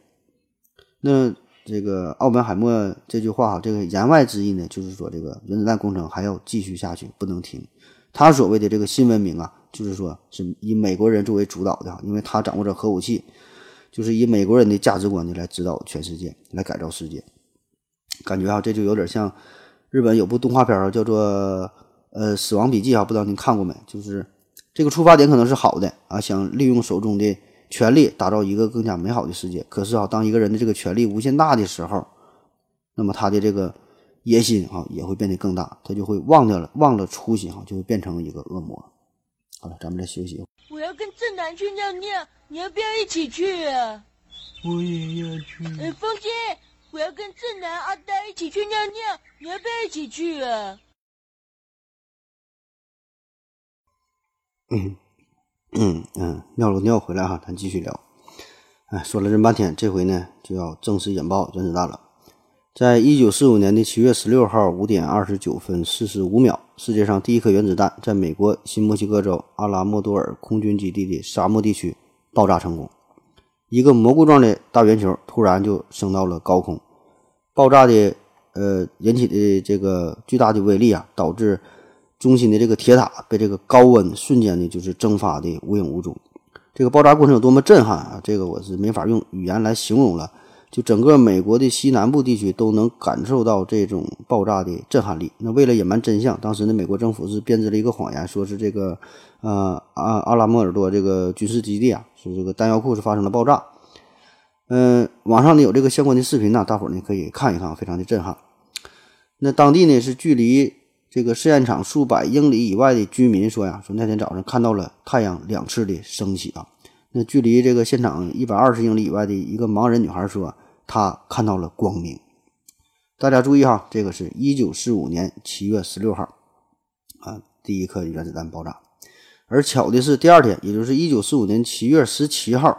那这个奥本海默这句话哈，这个言外之意呢，就是说这个原子弹工程还要继续下去，不能停。他所谓的这个新文明啊，就是说是以美国人作为主导的，因为他掌握着核武器。就是以美国人的价值观呢来指导全世界，来改造世界，感觉啊这就有点像日本有部动画片啊，叫做呃《死亡笔记》啊，不知道您看过没？就是这个出发点可能是好的啊，想利用手中的权力打造一个更加美好的世界。可是啊，当一个人的这个权力无限大的时候，那么他的这个野心啊也会变得更大，他就会忘掉了忘了初心哈，就会变成一个恶魔。好了，咱们再休息。我要跟正南去尿尿，你要不要一起去啊？我也要去。哎，风心，我要跟正南、阿呆一起去尿尿，你要不要一起去啊？嗯嗯嗯，尿了尿回来哈，咱继续聊。哎，说了这么半天，这回呢就要正式引爆原子弹了。在一九四五年的七月十六号五点二十九分四十五秒，世界上第一颗原子弹在美国新墨西哥州阿拉莫多尔空军基地的沙漠地区爆炸成功。一个蘑菇状的大圆球突然就升到了高空，爆炸的呃引起的这个巨大的威力啊，导致中心的这个铁塔被这个高温瞬间的就是蒸发的无影无踪。这个爆炸过程有多么震撼啊！这个我是没法用语言来形容了。就整个美国的西南部地区都能感受到这种爆炸的震撼力。那为了隐瞒真相，当时呢，美国政府是编织了一个谎言，说是这个，呃，阿阿拉莫尔多这个军事基地啊，是这个弹药库是发生了爆炸。嗯，网上呢有这个相关的视频呢，大伙儿呢可以看一看，非常的震撼。那当地呢是距离这个试验场数百英里以外的居民说呀，说那天早上看到了太阳两次的升起啊。那距离这个现场一百二十英里以外的一个盲人女孩说，她看到了光明。大家注意哈，这个是一九四五年七月十六号啊，第一颗原子弹爆炸。而巧的是，第二天，也就是一九四五年七月十七号，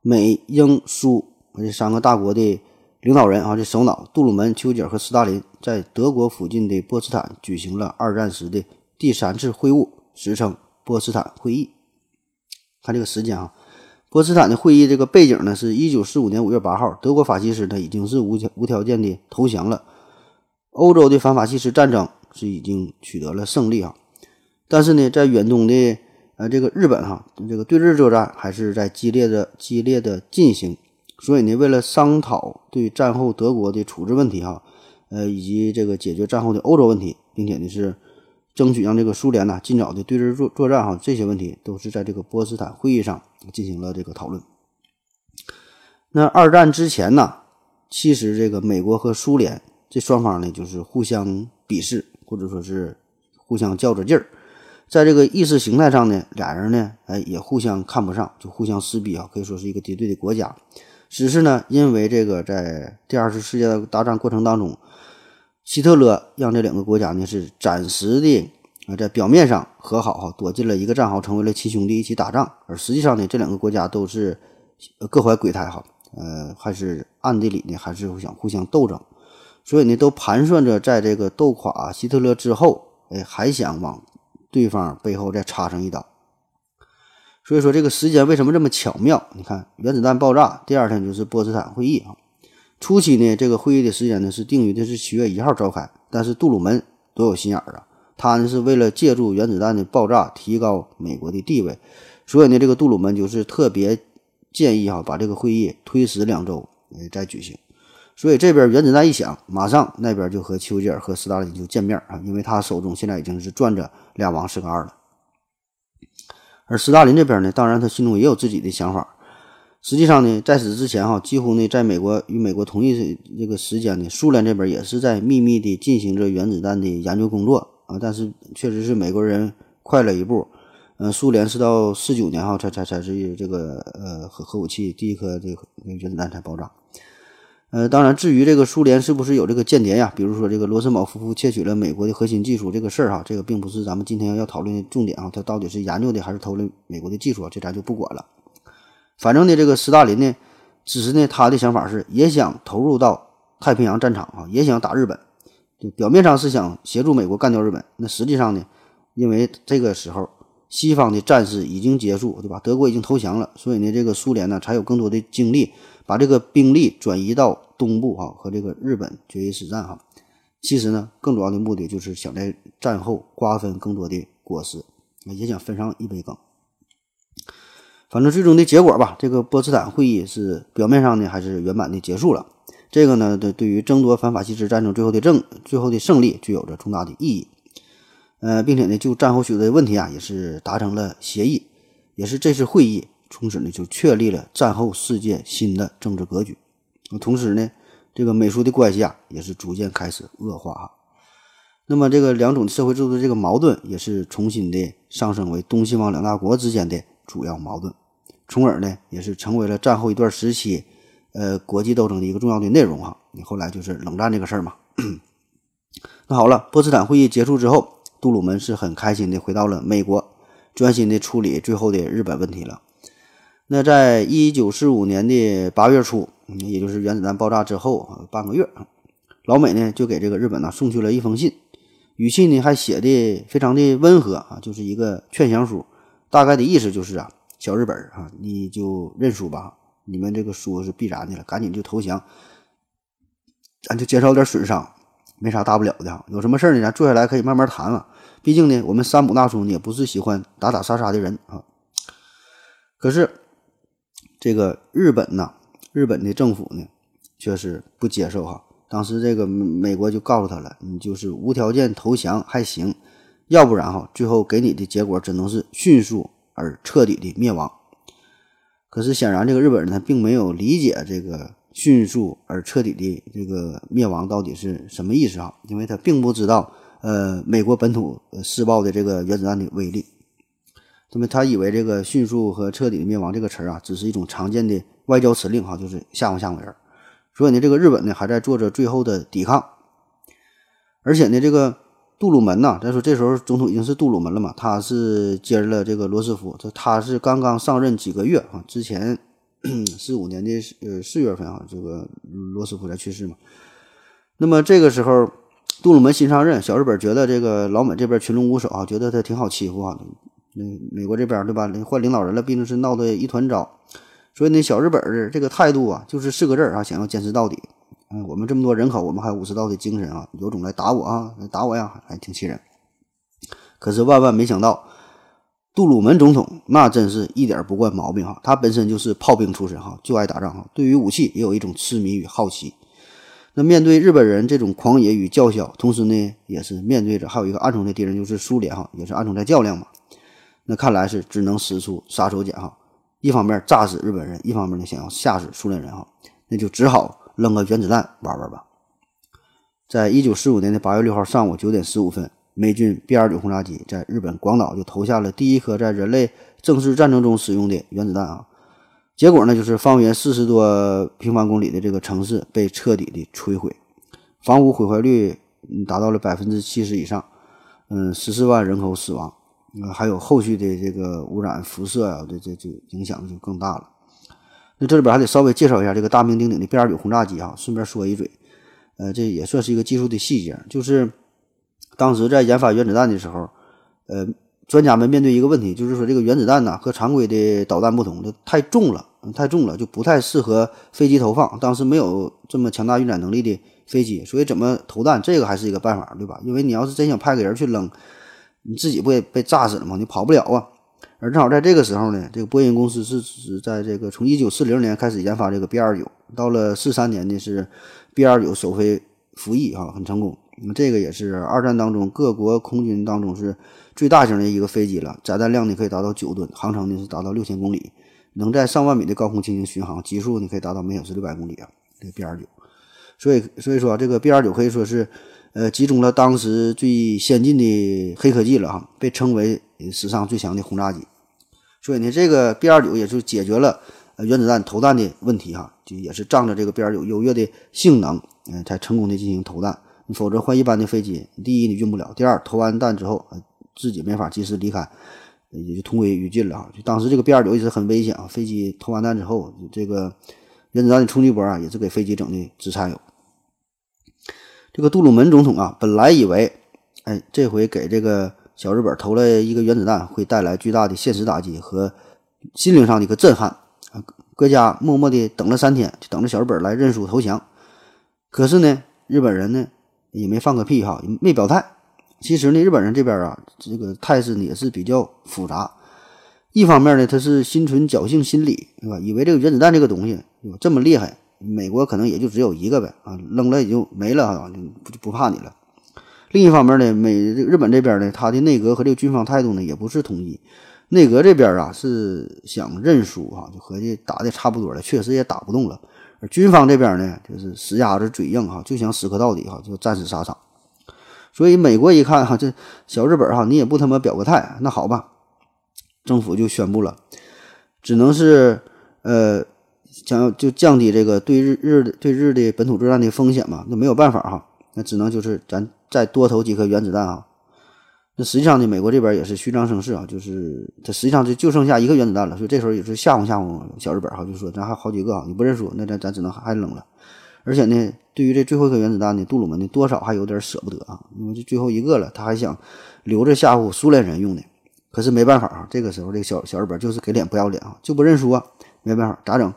美英苏这三个大国的领导人啊，这首脑杜鲁门、丘吉尔和斯大林在德国附近的波茨坦举行了二战时的第三次会晤，史称波茨坦会议。看这个时间啊。波茨坦的会议这个背景呢，是一九四五年五月八号，德国法西斯呢已经是无条无条件的投降了，欧洲的反法西斯战争是已经取得了胜利啊。但是呢，在远东的呃这个日本哈，这个对日作战还是在激烈的激烈的进行。所以呢，为了商讨对战后德国的处置问题哈，呃以及这个解决战后的欧洲问题，并且呢是。争取让这个苏联呢尽早的对日作作战哈，这些问题都是在这个波茨坦会议上进行了这个讨论。那二战之前呢，其实这个美国和苏联这双方呢就是互相鄙视，或者说是互相较着劲儿。在这个意识形态上呢，俩人呢哎也互相看不上，就互相撕逼啊，可以说是一个敌对的国家。只是呢，因为这个在第二次世界大战过程当中。希特勒让这两个国家呢是暂时的啊，在表面上和好哈，躲进了一个战壕，成为了亲兄弟，一起打仗。而实际上呢，这两个国家都是各怀鬼胎哈，呃，还是暗地里呢，还是想互相斗争。所以呢，都盘算着在这个斗垮希特勒之后，哎，还想往对方背后再插上一刀。所以说，这个时间为什么这么巧妙？你看，原子弹爆炸第二天就是波茨坦会议啊。初期呢，这个会议的时间呢是定于的是七月一号召开，但是杜鲁门多有心眼儿啊，他呢是为了借助原子弹的爆炸提高美国的地位，所以呢，这个杜鲁门就是特别建议哈把这个会议推迟两周，呃再举行。所以这边原子弹一响，马上那边就和丘吉尔和斯大林就见面啊，因为他手中现在已经是攥着俩王是个二了。而斯大林这边呢，当然他心中也有自己的想法。实际上呢，在此之前哈，几乎呢，在美国与美国同一这个时间呢，苏联这边也是在秘密地进行着原子弹的研究工作啊。但是确实是美国人快了一步，呃，苏联是到四九年哈才才才是这个呃核核武器第一颗这个原子弹才爆炸。呃，当然，至于这个苏联是不是有这个间谍呀？比如说这个罗森堡夫妇窃取了美国的核心技术这个事儿哈，这个并不是咱们今天要讨论的重点啊。他到底是研究的还是偷了美国的技术啊？这咱就不管了。反正呢，这个斯大林呢，只是呢他的想法是也想投入到太平洋战场啊，也想打日本。就表面上是想协助美国干掉日本，那实际上呢，因为这个时候西方的战事已经结束，对吧？德国已经投降了，所以呢，这个苏联呢才有更多的精力。把这个兵力转移到东部哈，和这个日本决一死战哈。其实呢，更主要的目的就是想在战后瓜分更多的果实，也想分上一杯羹。反正最终的结果吧，这个波茨坦会议是表面上呢还是圆满的结束了。这个呢，对对于争夺反法西斯战争最后的胜最后的胜利具有着重大的意义。呃，并且呢，就战后许多的问题啊，也是达成了协议，也是这次会议。从此呢，就确立了战后世界新的政治格局。同时呢，这个美苏的关系啊，也是逐渐开始恶化哈。那么，这个两种社会制度的这个矛盾，也是重新的上升为东西方两大国之间的主要矛盾，从而呢，也是成为了战后一段时期，呃，国际斗争的一个重要的内容哈。你后来就是冷战这个事儿嘛。[clears throat] 那好了，波茨坦会议结束之后，杜鲁门是很开心的回到了美国，专心的处理最后的日本问题了。那在一九四五年的八月初，也就是原子弹爆炸之后半个月，老美呢就给这个日本呢送去了一封信，语气呢还写的非常的温和啊，就是一个劝降书，大概的意思就是啊，小日本啊，你就认输吧，你们这个输是必然的了，赶紧就投降，咱就减少点损伤，没啥大不了的，有什么事儿呢，咱坐下来可以慢慢谈了，毕竟呢，我们山姆大叔呢也不是喜欢打打杀杀的人啊，可是。这个日本呢，日本的政府呢，却是不接受哈。当时这个美国就告诉他了，你就是无条件投降还行，要不然哈，最后给你的结果只能是迅速而彻底的灭亡。可是显然，这个日本人他并没有理解这个迅速而彻底的这个灭亡到底是什么意思哈，因为他并不知道呃美国本土施暴的这个原子弹的威力。那么他以为这个迅速和彻底的灭亡这个词儿啊，只是一种常见的外交辞令哈，就是吓唬吓唬人。所以呢，这个日本呢还在做着最后的抵抗。而且呢，这个杜鲁门呐，再说这时候总统已经是杜鲁门了嘛，他是接了这个罗斯福，这他是刚刚上任几个月啊，之前 [clears throat] 四五年的呃四月份啊，这个罗斯福才去世嘛。那么这个时候，杜鲁门新上任，小日本觉得这个老美这边群龙无首啊，觉得他挺好欺负啊。嗯，美国这边对吧？换领导人了，毕竟是闹得一团糟，所以呢，小日本这个态度啊，就是四个字啊，想要坚持到底。嗯，我们这么多人口，我们还武士道的精神啊，有种来打我啊，来打我呀，还挺气人。可是万万没想到，杜鲁门总统那真是一点不惯毛病哈，他本身就是炮兵出身哈，就爱打仗哈，对于武器也有一种痴迷与好奇。那面对日本人这种狂野与叫嚣，同时呢，也是面对着还有一个暗中的敌人，就是苏联哈，也是暗中在较量嘛。那看来是只能使出杀手锏哈，一方面炸死日本人，一方面呢想要吓死苏联人哈，那就只好扔个原子弹玩玩吧。在一九四五年的八月六号上午九点十五分，美军 B 二九轰炸机在日本广岛就投下了第一颗在人类正式战争中使用的原子弹啊。结果呢，就是方圆四十多平方公里的这个城市被彻底的摧毁，房屋毁坏率达到了百分之七十以上，嗯，十四万人口死亡。呃，还有后续的这个污染、辐射啊，这这就影响就更大了。那这里边还得稍微介绍一下这个大名鼎鼎的 B 二九轰炸机啊，顺便说一嘴，呃，这也算是一个技术的细节，就是当时在研发原子弹的时候，呃，专家们面对一个问题，就是说这个原子弹呢和常规的导弹不同，就太重了，太重了，就不太适合飞机投放。当时没有这么强大运载能力的飞机，所以怎么投弹，这个还是一个办法，对吧？因为你要是真想派个人去扔。你自己不也被炸死了吗？你跑不了啊！而正好在这个时候呢，这个波音公司是是在这个从一九四零年开始研发这个 B 二九，到了四三年呢是 B 二九首飞服役啊，很成功。那么这个也是二战当中各国空军当中是最大型的一个飞机了，载弹量呢可以达到九吨，航程呢是达到六千公里，能在上万米的高空进行巡航，极速呢可以达到每小时六百公里啊。这个 B 二九，所以所以说这个 B 二九可以说是呃集中了当时最先进的黑科技了哈，被称为史上最强的轰炸机。所以呢，这个 B 二九也就解决了原子弹投弹的问题哈，就也是仗着这个 B 二九优越的性能，嗯，才成功的进行投弹。否则换一般的飞机，第一你运不了，第二投完弹之后，自己没法及时离开，也就同归于尽了啊。就当时这个 B 二九一直很危险啊，飞机投完弹之后，这个原子弹的冲击波啊，也是给飞机整的直颤悠。这个杜鲁门总统啊，本来以为，哎，这回给这个小日本投了一个原子弹，会带来巨大的现实打击和心灵上的一个震撼啊。各家默默的等了三天，就等着小日本来认输投降。可是呢，日本人呢也没放个屁哈，没表态。其实呢，日本人这边啊，这个态势呢也是比较复杂。一方面呢，他是心存侥幸心理，对吧？以为这个原子弹这个东西对吧这么厉害，美国可能也就只有一个呗啊，扔了也就没了啊，就不就不怕你了。另一方面呢，美日本这边呢，他的内阁和这个军方态度呢也不是统一。内阁这边啊是想认输哈，就合计打的差不多了，确实也打不动了。而军方这边呢，就是死鸭子嘴硬哈，就想死磕到底哈，就战死沙场。所以美国一看哈，这小日本哈，你也不他妈表个态，那好吧，政府就宣布了，只能是呃，想要就降低这个对日日对日的本土作战的风险嘛，那没有办法哈，那只能就是咱再多投几颗原子弹啊。那实际上呢，美国这边也是虚张声势啊，就是它实际上就就剩下一个原子弹了，所以这时候也是吓唬吓唬小日本哈，就说咱还好几个啊，你不认输，那咱咱只能还扔了。而且呢，对于这最后一颗原子弹呢，杜鲁门呢多少还有点舍不得啊，因为这最后一个了，他还想留着吓唬苏联人用的。可是没办法啊，这个时候这个小小日本就是给脸不要脸啊，就不认输啊，没办法，咋整？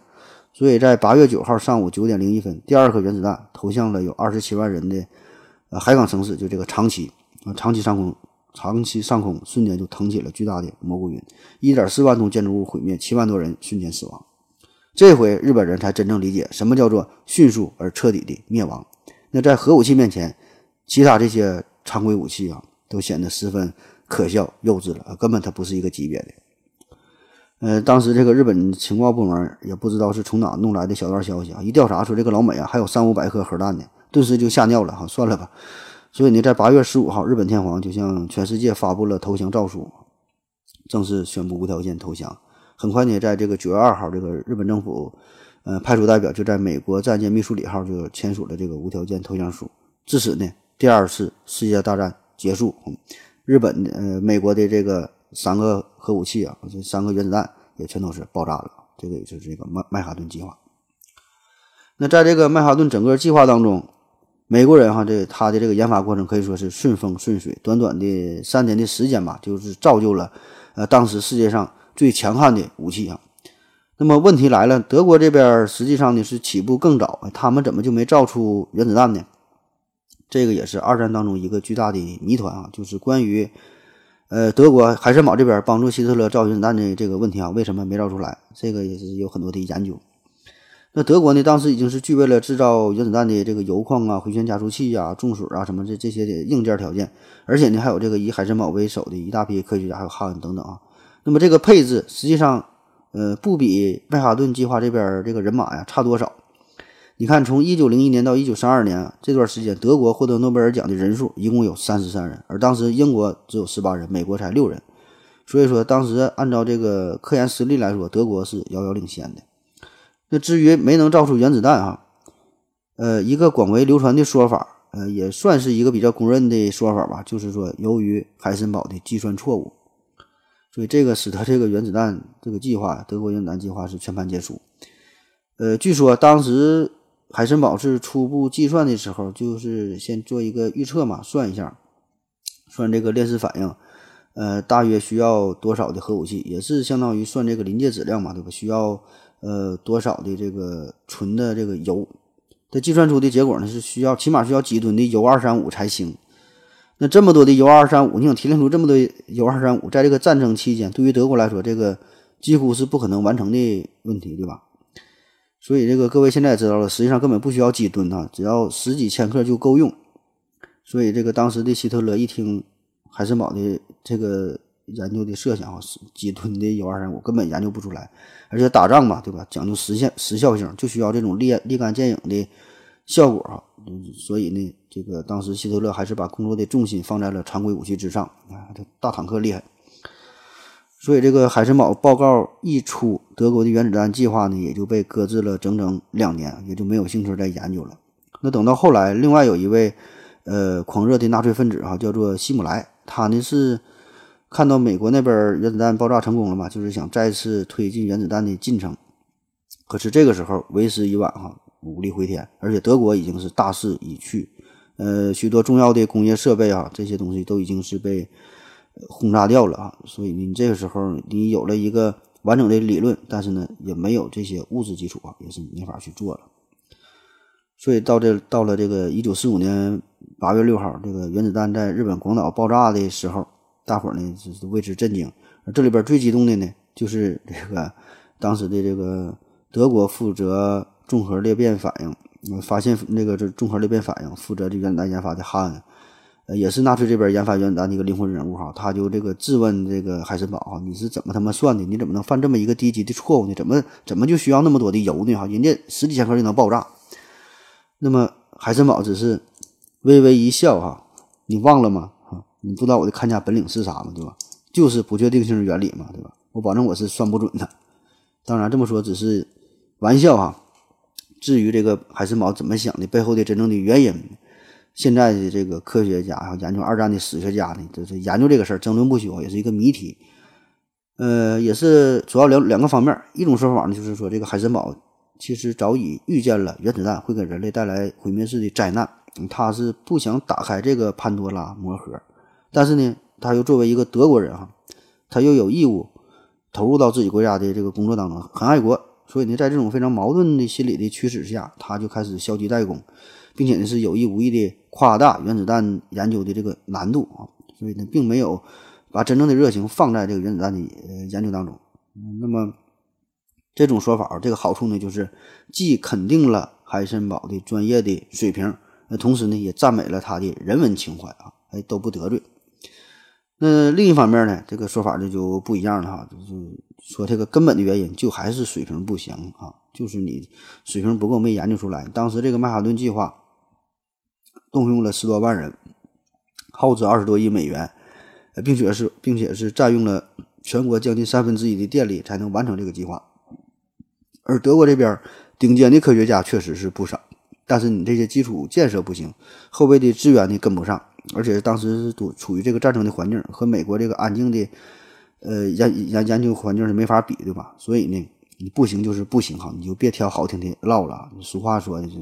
所以在八月九号上午九点零一分，第二颗原子弹投向了有二十七万人的呃海港城市，就这个长崎啊，长崎上空。长期上空瞬间就腾起了巨大的蘑菇云，一点四万栋建筑物毁灭，七万多人瞬间死亡。这回日本人才真正理解什么叫做迅速而彻底的灭亡。那在核武器面前，其他这些常规武器啊，都显得十分可笑幼稚了，根本它不是一个级别的。呃，当时这个日本情报部门也不知道是从哪弄来的小道消息啊，一调查说这个老美啊还有三五百颗核弹呢，顿时就吓尿了哈，算了吧。所以呢，在八月十五号，日本天皇就向全世界发布了投降诏书，正式宣布无条件投降。很快呢，在这个九月二号，这个日本政府，呃，派出代表就在美国战舰密苏里号就签署了这个无条件投降书。至此呢，第二次世界大战结束。日本呃，美国的这个三个核武器啊，这三个原子弹也全都是爆炸了。这个也就是这个曼曼哈顿计划。那在这个曼哈顿整个计划当中。美国人哈，这他的这个研发过程可以说是顺风顺水，短短的三年的时间吧，就是造就了，呃，当时世界上最强悍的武器啊。那么问题来了，德国这边实际上呢是起步更早，他们怎么就没造出原子弹呢？这个也是二战当中一个巨大的谜团啊，就是关于，呃，德国海森堡这边帮助希特勒造原子弹的这个问题啊，为什么没造出来？这个也是有很多的研究。那德国呢？当时已经是具备了制造原子弹的这个铀矿啊、回旋加速器啊、重水啊什么这这些的硬件条件，而且呢，还有这个以海森堡为首的一大批科学家，还有哈恩等等啊。那么这个配置实际上，呃，不比曼哈顿计划这边这个人马呀差多少。你看，从一九零一年到一九三二年这段时间，德国获得诺贝尔奖的人数一共有三十三人，而当时英国只有十八人，美国才六人。所以说，当时按照这个科研实力来说，德国是遥遥领先的。那至于没能造出原子弹啊，呃，一个广为流传的说法，呃，也算是一个比较公认的说法吧，就是说由于海森堡的计算错误，所以这个使得这个原子弹这个计划，德国原子弹计划是全盘皆输。呃，据说当时海森堡是初步计算的时候，就是先做一个预测嘛，算一下，算这个链式反应，呃，大约需要多少的核武器，也是相当于算这个临界质量嘛，对吧？需要。呃，多少的这个纯的这个铀，它计算出的结果呢是需要起码需要几吨的铀二三五才行。那这么多的铀二三五，你想提炼出这么多铀二三五，在这个战争期间，对于德国来说，这个几乎是不可能完成的问题，对吧？所以这个各位现在知道了，实际上根本不需要几吨啊，只要十几千克就够用。所以这个当时的希特勒一听海森堡的这个研究的设想啊，几吨的铀二三五根本研究不出来，而且打仗嘛，对吧？讲究实现时效性，就需要这种立立竿见影的效果啊。所以呢，这个当时希特勒还是把工作的重心放在了常规武器之上啊，这大坦克厉害。所以这个海森堡报告一出，德国的原子弹计划呢也就被搁置了整整两年，也就没有兴趣再研究了。那等到后来，另外有一位呃狂热的纳粹分子哈，叫做希姆莱，他呢是看到美国那边原子弹爆炸成功了嘛，就是想再次推进原子弹的进程。可是这个时候为时已晚哈，无力回天，而且德国已经是大势已去，呃，许多重要的工业设备啊，这些东西都已经是被。轰炸掉了啊！所以你这个时候你有了一个完整的理论，但是呢也没有这些物质基础啊，也是没法去做了。所以到这到了这个一九四五年八月六号，这个原子弹在日本广岛爆炸的时候，大伙儿呢是为之震惊。而这里边最激动的呢，就是这个当时的这个德国负责综合裂变反应，发现那个这综合裂变反应负责这原子弹研发的哈恩。也是纳粹这边研发原子弹的一个灵魂人物哈，他就这个质问这个海森堡哈，你是怎么他妈算的？你怎么能犯这么一个低级的错误呢？怎么怎么就需要那么多的油呢？哈，人家十几千克就能爆炸。那么海森堡只是微微一笑哈，你忘了吗？你不知道我的看家本领是啥吗？对吧？就是不确定性原理嘛，对吧？我保证我是算不准的。当然这么说只是玩笑哈。至于这个海森堡怎么想的，背后的真正的原因。现在的这个科学家还有研究二战的史学家呢，就是研究这个事儿争论不休，也是一个谜题。呃，也是主要两两个方面。一种说法呢，就是说这个海森堡其实早已预见了原子弹会给人类带来毁灭式的灾难，他是不想打开这个潘多拉魔盒。但是呢，他又作为一个德国人哈，他又有义务投入到自己国家的这个工作当中，很爱国。所以呢，在这种非常矛盾的心理的驱使下，他就开始消极怠工。并且呢，是有意无意的夸大原子弹研究的这个难度啊，所以呢，并没有把真正的热情放在这个原子弹的呃研究当中。嗯那么这种说法，这个好处呢，就是既肯定了海森堡的专业的水平，那同时呢，也赞美了他的人文情怀啊，哎，都不得罪。那另一方面呢，这个说法呢就不一样了哈，就是说这个根本的原因就还是水平不行啊，就是你水平不够，没研究出来。当时这个曼哈顿计划。动用了十多万人，耗资二十多亿美元，并且是并且是占用了全国将近三分之一的电力，才能完成这个计划。而德国这边顶尖的科学家确实是不少，但是你这些基础建设不行，后备的资源呢跟不上，而且当时是处于这个战争的环境，和美国这个安静的呃研研研究环境是没法比，对吧？所以呢，你不行就是不行哈，你就别挑好听的唠了。俗话说的是。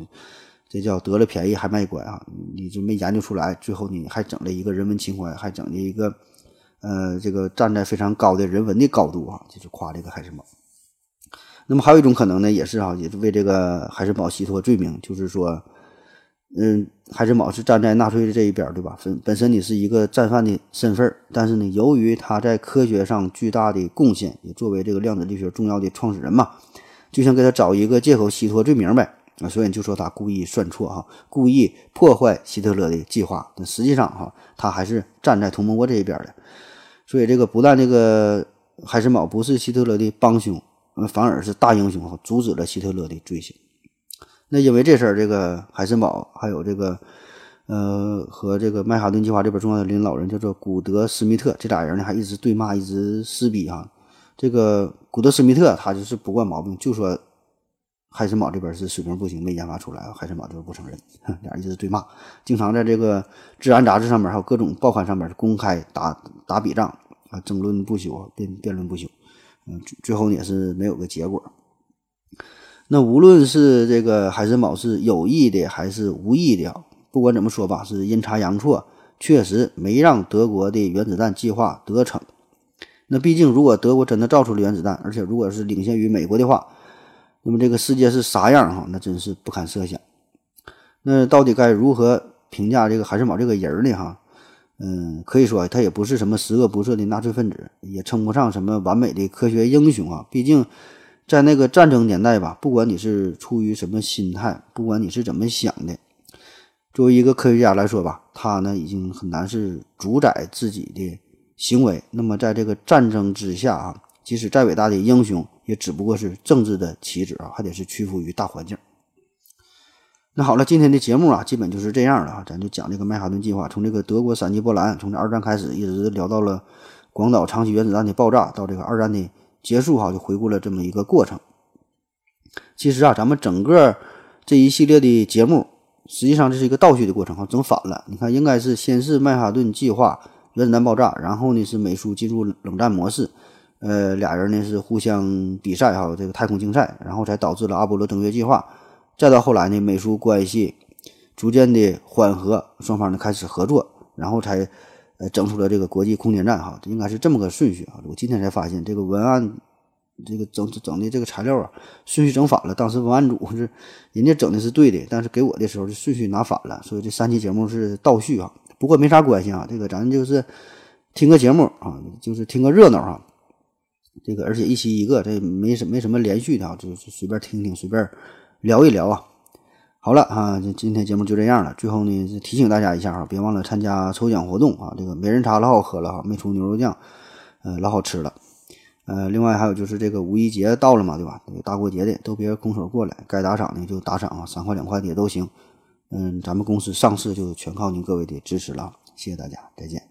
这叫得了便宜还卖乖啊！你就没研究出来，最后你还整了一个人文情怀，还整了一个，呃，这个站在非常高的人文的高度啊，就是夸这个海参堡。那么还有一种可能呢，也是啊，也是为这个海参堡洗脱罪名，就是说，嗯，海森堡是站在纳粹的这一边，对吧？本本身你是一个战犯的身份，但是呢，由于他在科学上巨大的贡献，也作为这个量子力学重要的创始人嘛，就想给他找一个借口洗脱罪名呗。啊，所以你就说他故意算错哈，故意破坏希特勒的计划。但实际上哈，他还是站在同盟国这一边的。所以这个不但这个海森堡不是希特勒的帮凶，反而是大英雄哈，阻止了希特勒的罪行。那因为这事儿，这个海森堡还有这个呃和这个曼哈顿计划这边重要的领导人叫做古德斯密特，这俩人呢还一直对骂，一直撕逼哈。这个古德斯密特他就是不惯毛病，就说。海森堡这边是水平不行，没研发出来。海森堡就是不承认，俩人一直对骂，经常在这个《自然》杂志上面还有各种报刊上面公开打打笔仗啊，争论不休，辩辩论不休。嗯，最后也是没有个结果。那无论是这个海森堡是有意的还是无意的，不管怎么说吧，是阴差阳错，确实没让德国的原子弹计划得逞。那毕竟，如果德国真的造出了原子弹，而且如果是领先于美国的话，那么这个世界是啥样哈？那真是不堪设想。那到底该如何评价这个海森堡这个人呢？哈，嗯，可以说他也不是什么十恶不赦的纳粹分子，也称不上什么完美的科学英雄啊。毕竟在那个战争年代吧，不管你是出于什么心态，不管你是怎么想的，作为一个科学家来说吧，他呢已经很难是主宰自己的行为。那么在这个战争之下啊，即使再伟大的英雄，也只不过是政治的棋子啊，还得是屈服于大环境。那好了，今天的节目啊，基本就是这样了啊，咱就讲这个曼哈顿计划，从这个德国闪击波兰，从这二战开始，一直聊到了广岛长崎原子弹的爆炸，到这个二战的结束哈，就回顾了这么一个过程。其实啊，咱们整个这一系列的节目，实际上这是一个倒叙的过程哈，整反了。你看，应该是先是曼哈顿计划原子弹爆炸，然后呢是美苏进入冷战模式，呃，俩人呢是互相比赛哈，这个太空竞赛，然后才导致了阿波罗登月计划。再到后来呢，美苏关系逐渐的缓和，双方呢开始合作，然后才呃整出了这个国际空间站哈，应该是这么个顺序啊。我今天才发现这个文案，这个整整的这个材料啊，顺序整反了。当时文案组是人家整的是对的，但是给我的时候就顺序拿反了，所以这三期节目是倒序啊。不过没啥关系啊，这个咱就是听个节目啊，就是听个热闹哈。这个而且一期一个，这没什没什么连续的啊，就是随便听听，随便。聊一聊啊，好了啊，今今天节目就这样了。最后呢，提醒大家一下啊，别忘了参加抽奖活动啊。这个美人茶老好喝了哈，没出牛肉酱，呃，老好吃了。呃，另外还有就是这个五一节到了嘛，对吧？这个大过节的都别空手过来，该打赏的就打赏啊，三块两块的也都行。嗯，咱们公司上市就全靠您各位的支持了，谢谢大家，再见。